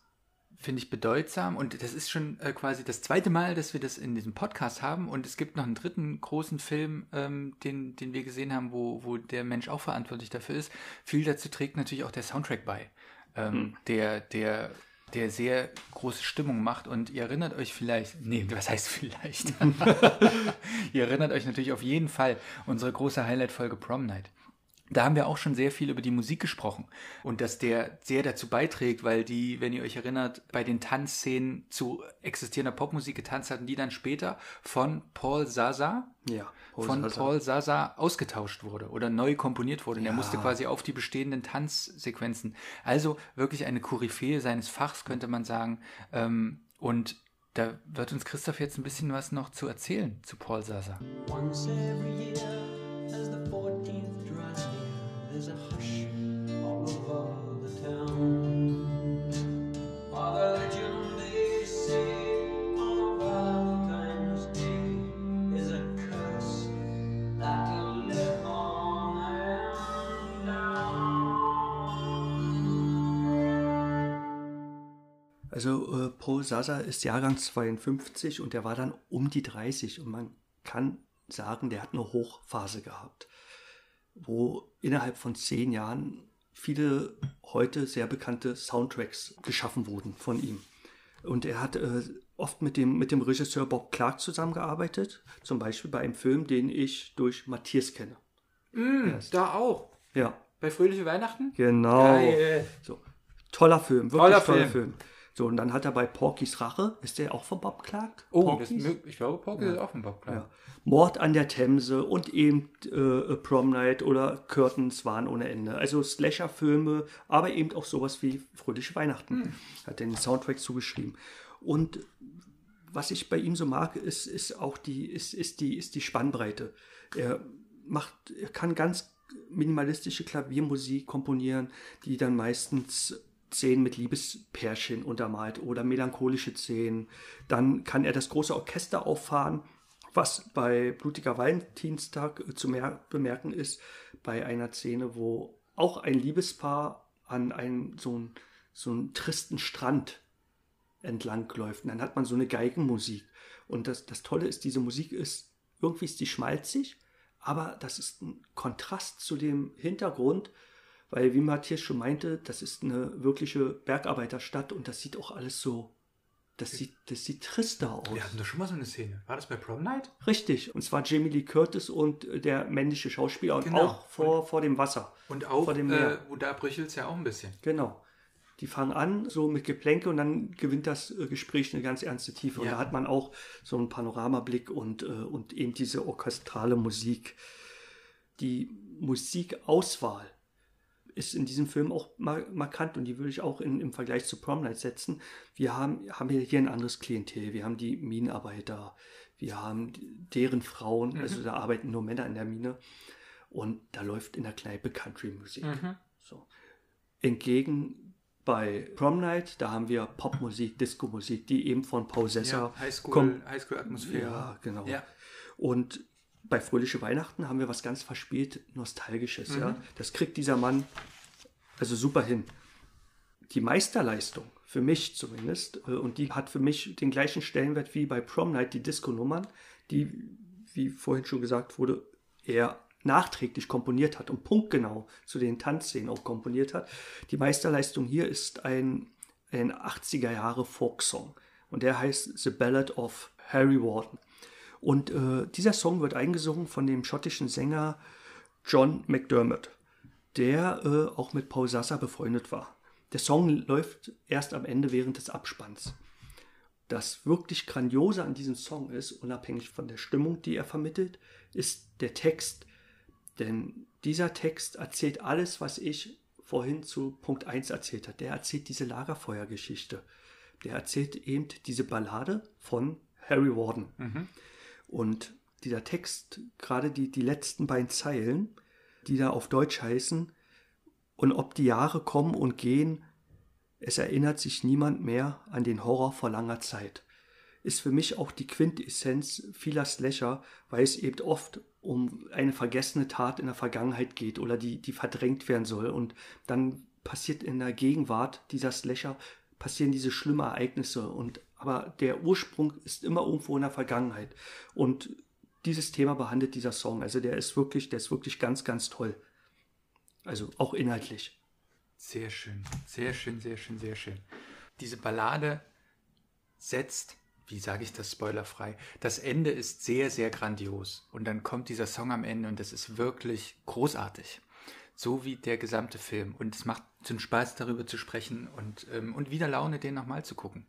finde ich, bedeutsam. Und das ist schon äh, quasi das zweite Mal, dass wir das in diesem Podcast haben. Und es gibt noch einen dritten großen Film, ähm, den, den wir gesehen haben, wo, wo der Mensch auch verantwortlich dafür ist. Viel dazu trägt natürlich auch der Soundtrack bei, ähm, der, der der sehr große Stimmung macht. Und ihr erinnert euch vielleicht, nee, was heißt vielleicht? ihr erinnert euch natürlich auf jeden Fall unsere große Highlight-Folge Prom Night. Da haben wir auch schon sehr viel über die Musik gesprochen und dass der sehr dazu beiträgt, weil die, wenn ihr euch erinnert, bei den Tanzszenen zu existierender Popmusik getanzt hatten, die dann später von Paul Sasa, Ja, Paul von Sasa. Paul Sasa ausgetauscht wurde oder neu komponiert wurde. Und er Ja. musste quasi auf die bestehenden Tanzsequenzen. Also wirklich eine Koryphäe seines Fachs, könnte man sagen. Ähm, Und da wird uns Christoph jetzt ein bisschen was noch zu erzählen zu Paul Sasa. Once every year, as the 14th draws near, there's a hush all over the town. While legend they say on Valentine's Day is a curse that'll live on and down. Also äh, Paul Sasa ist Jahrgang 52 und der war dann um die 30 und man kann sagen, der hat eine Hochphase gehabt, wo innerhalb von zehn Jahren viele heute sehr bekannte Soundtracks geschaffen wurden von ihm. Und er hat äh, oft mit dem, mit dem Regisseur Bob Clark zusammengearbeitet, zum Beispiel bei einem Film, den ich durch Matthias kenne. Da auch. Ja, Bei Fröhliche Weihnachten? genau. Geil. So, toller Film, wirklich Toller toller, Film. Film. So, und dann hat er bei Porkys Rache, ist der auch von Bob Clark? Oh, das, ich glaube, Porky ist auch ein Bob, klar. ja. Mord an der Themse und eben äh, Prom Night oder Curtains waren ohne Ende. Also Slasher-Filme, aber eben auch sowas wie Fröhliche Weihnachten. Hm. Hat den Soundtrack zugeschrieben. Und was ich bei ihm so mag, ist, ist auch die, ist, ist die, ist die Spannbreite. Er macht, er kann ganz minimalistische Klaviermusik komponieren, die dann meistens Szenen mit Liebespärchen untermalt oder melancholische Szenen. Dann kann er das große Orchester auffahren, was bei Blutiger Valentinstag äh, zu mer bemerken ist, bei einer Szene, wo auch ein Liebespaar an einen so einen, so einen tristen Strand entlang läuft. Und dann hat man so eine Geigenmusik. Und das, das Tolle ist, diese Musik ist, irgendwie ist die schmalzig, aber das ist ein Kontrast zu dem Hintergrund, weil, wie Matthias schon meinte, das ist eine wirkliche Bergarbeiterstadt und das sieht auch alles so, das sieht, das sieht trister aus. Wir hatten doch schon mal so eine Szene. War das bei Prom Night? Richtig. Und zwar Jamie Lee Curtis und äh, der männliche Schauspieler und Genau. auch vor, vor dem Wasser. Und auch, vor dem Meer. äh, wo da bröchelt es ja auch ein bisschen. Genau. Die fangen an, so mit Geplänke und dann gewinnt das äh, Gespräch eine ganz ernste Tiefe. Und Ja. da hat man auch so einen Panoramablick und, äh, und eben diese orchestrale Musik. Die Musikauswahl ist in diesem Film auch mar markant und die würde ich auch in, im Vergleich zu Prom Night setzen. Wir haben, haben hier, ein anderes Klientel. Wir haben die Minenarbeiter, wir haben deren Frauen, also da arbeiten nur Männer in der Mine und da läuft in der Kneipe Country-Musik. So. Entgegen bei Prom Night, da haben wir Popmusik, Disco-Musik, die eben von Paul Sessa kommt. Highschool-Atmosphäre. Ja, genau. Ja. Und bei Fröhliche Weihnachten haben wir was ganz verspielt Nostalgisches. Ja? Das kriegt dieser Mann also super hin. Die Meisterleistung, für mich zumindest, äh, und die hat für mich den gleichen Stellenwert wie bei Prom Night, die Disco-Nummern, die, wie vorhin schon gesagt wurde, er nachträglich komponiert hat und punktgenau zu den Tanzszenen auch komponiert hat. Die Meisterleistung hier ist ein, ein 80er Jahre Folksong und der heißt The Ballad of Harry Warden. Und äh, dieser Song wird eingesungen von dem schottischen Sänger John McDermott, der äh, auch mit Paul Sasser befreundet war. Der Song läuft erst am Ende während des Abspanns. Das wirklich Grandiose an diesem Song ist, unabhängig von der Stimmung, die er vermittelt, ist der Text. Denn dieser Text erzählt alles, was ich vorhin zu Punkt 1 erzählt habe. Der erzählt diese Lagerfeuergeschichte. Der erzählt eben diese Ballade von Harry Warden. Und dieser Text, gerade die, die letzten beiden Zeilen, die da auf Deutsch heißen, und ob die Jahre kommen und gehen, es erinnert sich niemand mehr an den Horror vor langer Zeit, ist für mich auch die Quintessenz vieler Slasher, weil es eben oft um eine vergessene Tat in der Vergangenheit geht oder die, die verdrängt werden soll. Und dann passiert in der Gegenwart dieser Slasher, passieren diese schlimmen Ereignisse. Und, aber der Ursprung ist immer irgendwo in der Vergangenheit. Und dieses Thema behandelt dieser Song. Also der ist wirklich, der ist wirklich ganz, ganz toll. Also auch inhaltlich. Sehr schön, sehr schön, sehr schön, sehr schön. Diese Ballade setzt, wie sage ich das spoilerfrei, das Ende ist sehr, sehr grandios. Und dann kommt dieser Song am Ende und das ist wirklich großartig. So wie der gesamte Film. Und es macht einen Spaß, darüber zu sprechen und, ähm, und wieder Laune, den nochmal zu gucken.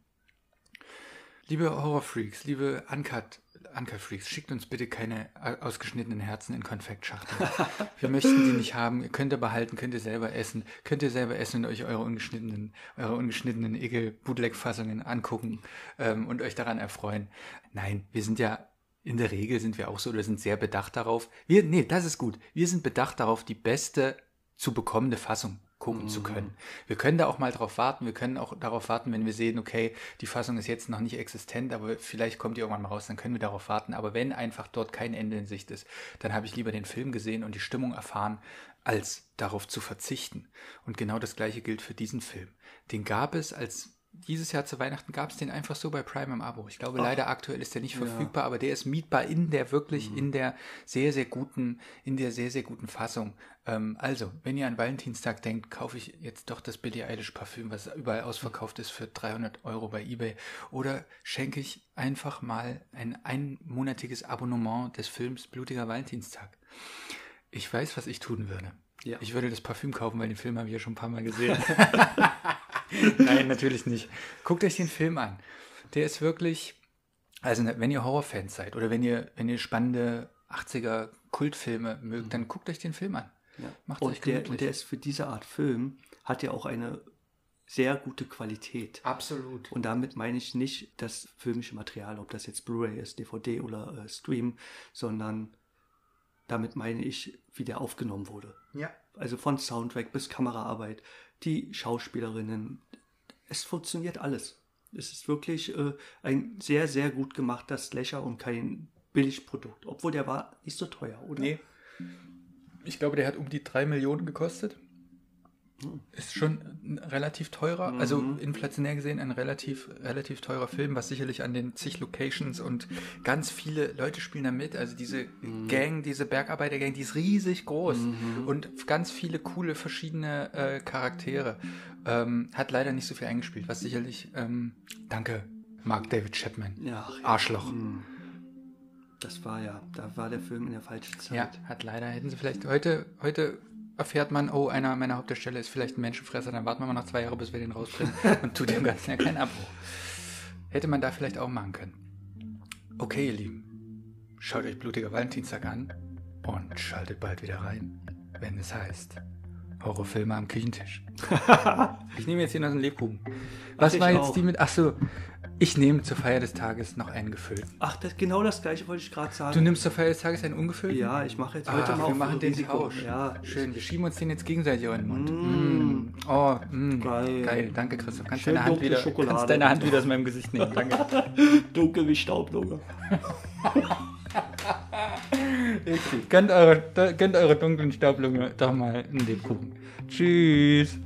Liebe Horrorfreaks, liebe Uncut, Uncut Freaks, schickt uns bitte keine ausgeschnittenen Herzen in Konfektschachteln. Wir möchten die nicht haben. Könnt ihr behalten, könnt ihr selber essen. Könnt ihr selber essen und euch eure ungeschnittenen, eure ungeschnittenen Ekel-Bootleg-Fassungen angucken ähm, und euch daran erfreuen. Nein, wir sind ja in der Regel sind wir auch so oder sind sehr bedacht darauf. Wir, nee, das ist gut. Wir sind bedacht darauf, die beste zu bekommende Fassung gucken zu können. Wir können da auch mal drauf warten. Wir können auch darauf warten, wenn wir sehen, okay, die Fassung ist jetzt noch nicht existent, aber vielleicht kommt die irgendwann mal raus, dann können wir darauf warten. Aber wenn einfach dort kein Ende in Sicht ist, dann habe ich lieber den Film gesehen und die Stimmung erfahren, als darauf zu verzichten. Und genau das gleiche gilt für diesen Film. Den gab es als dieses Jahr zu Weihnachten gab es den einfach so bei Prime im Abo. Ich glaube, leider aktuell ist der nicht verfügbar, aber der ist mietbar in der wirklich, in der sehr, sehr guten, in der sehr, sehr guten Fassung. Ähm, also, wenn ihr an Valentinstag denkt, kaufe ich jetzt doch das Billie Eilish Parfüm, was überall ausverkauft ist, für 300 Euro bei eBay. Oder schenke ich einfach mal ein einmonatiges Abonnement des Films Blutiger Valentinstag. Ich weiß, was ich tun würde. Ja. Ich würde das Parfüm kaufen, weil den Film habe ich ja schon ein paar Mal gesehen. Nein, natürlich nicht. Guckt euch den Film an. Der ist wirklich, also ne, wenn ihr Horrorfans seid oder wenn ihr, wenn ihr spannende 80er Kultfilme mögt, dann guckt euch den Film an. Macht euch Und der, gemütlich. und der ist für diese Art Film, hat ja auch eine sehr gute Qualität. Absolut. Und damit meine ich nicht das filmische Material, ob das jetzt Blu-ray ist, DVD oder äh, Stream, sondern damit meine ich, wie der aufgenommen wurde. Ja. Also von Soundtrack bis Kameraarbeit, die Schauspielerinnen, es funktioniert alles. Es ist wirklich äh, ein sehr, sehr gut gemachter Slasher und kein Billigprodukt. Obwohl der war nicht so teuer, oder? Nee. Ich glaube, der hat um die drei Millionen gekostet. Ist schon ein relativ teurer, also inflationär gesehen ein relativ, relativ teurer Film, was sicherlich an den zig Locations und ganz viele Leute spielen da mit. Also diese Gang, diese Bergarbeitergang, die ist riesig groß und ganz viele coole verschiedene äh, Charaktere. Ähm, hat leider nicht so viel eingespielt, was sicherlich, ähm, danke, Mark David Chapman. Ja, ach ja. Arschloch. Das war ja, da war der Film in der falschen Zeit. Ja, hat leider, hätten sie vielleicht heute, heute erfährt man, oh, einer meiner Hauptdarsteller ist vielleicht ein Menschenfresser, dann warten wir mal noch zwei Jahre, bis wir den rausbringen und tut dem Ganzen ja keinen Abbruch. Hätte man da vielleicht auch machen können. Okay, ihr Lieben, schaut euch Blutiger Valentinstag an und schaltet bald wieder rein, wenn es heißt Horrorfilme am Küchentisch. ich nehme jetzt hier noch einen Lebkuchen. Was ich war jetzt auch. die mit. Ach so, ich nehme zur Feier des Tages noch einen gefüllt. Ach, das, genau das gleiche wollte ich gerade sagen. Du nimmst zur Feier des Tages einen ungefüllten? ja, ich mache jetzt heute Ach, mal wir auf machen den Risiko. Tausch. Ja, Schön, wir schieben uns den jetzt gegenseitig in den Mund. Mm. Oh, mm. Geil. Geil, danke Christoph. Kannst Schön deine, Hand wieder, Schokolade. kannst deine Hand wieder aus meinem Gesicht nehmen. Danke. dunkel wie Gönnt eure, gönnt eure dunklen Staublunge doch mal einen Lebkuchen. Tschüss.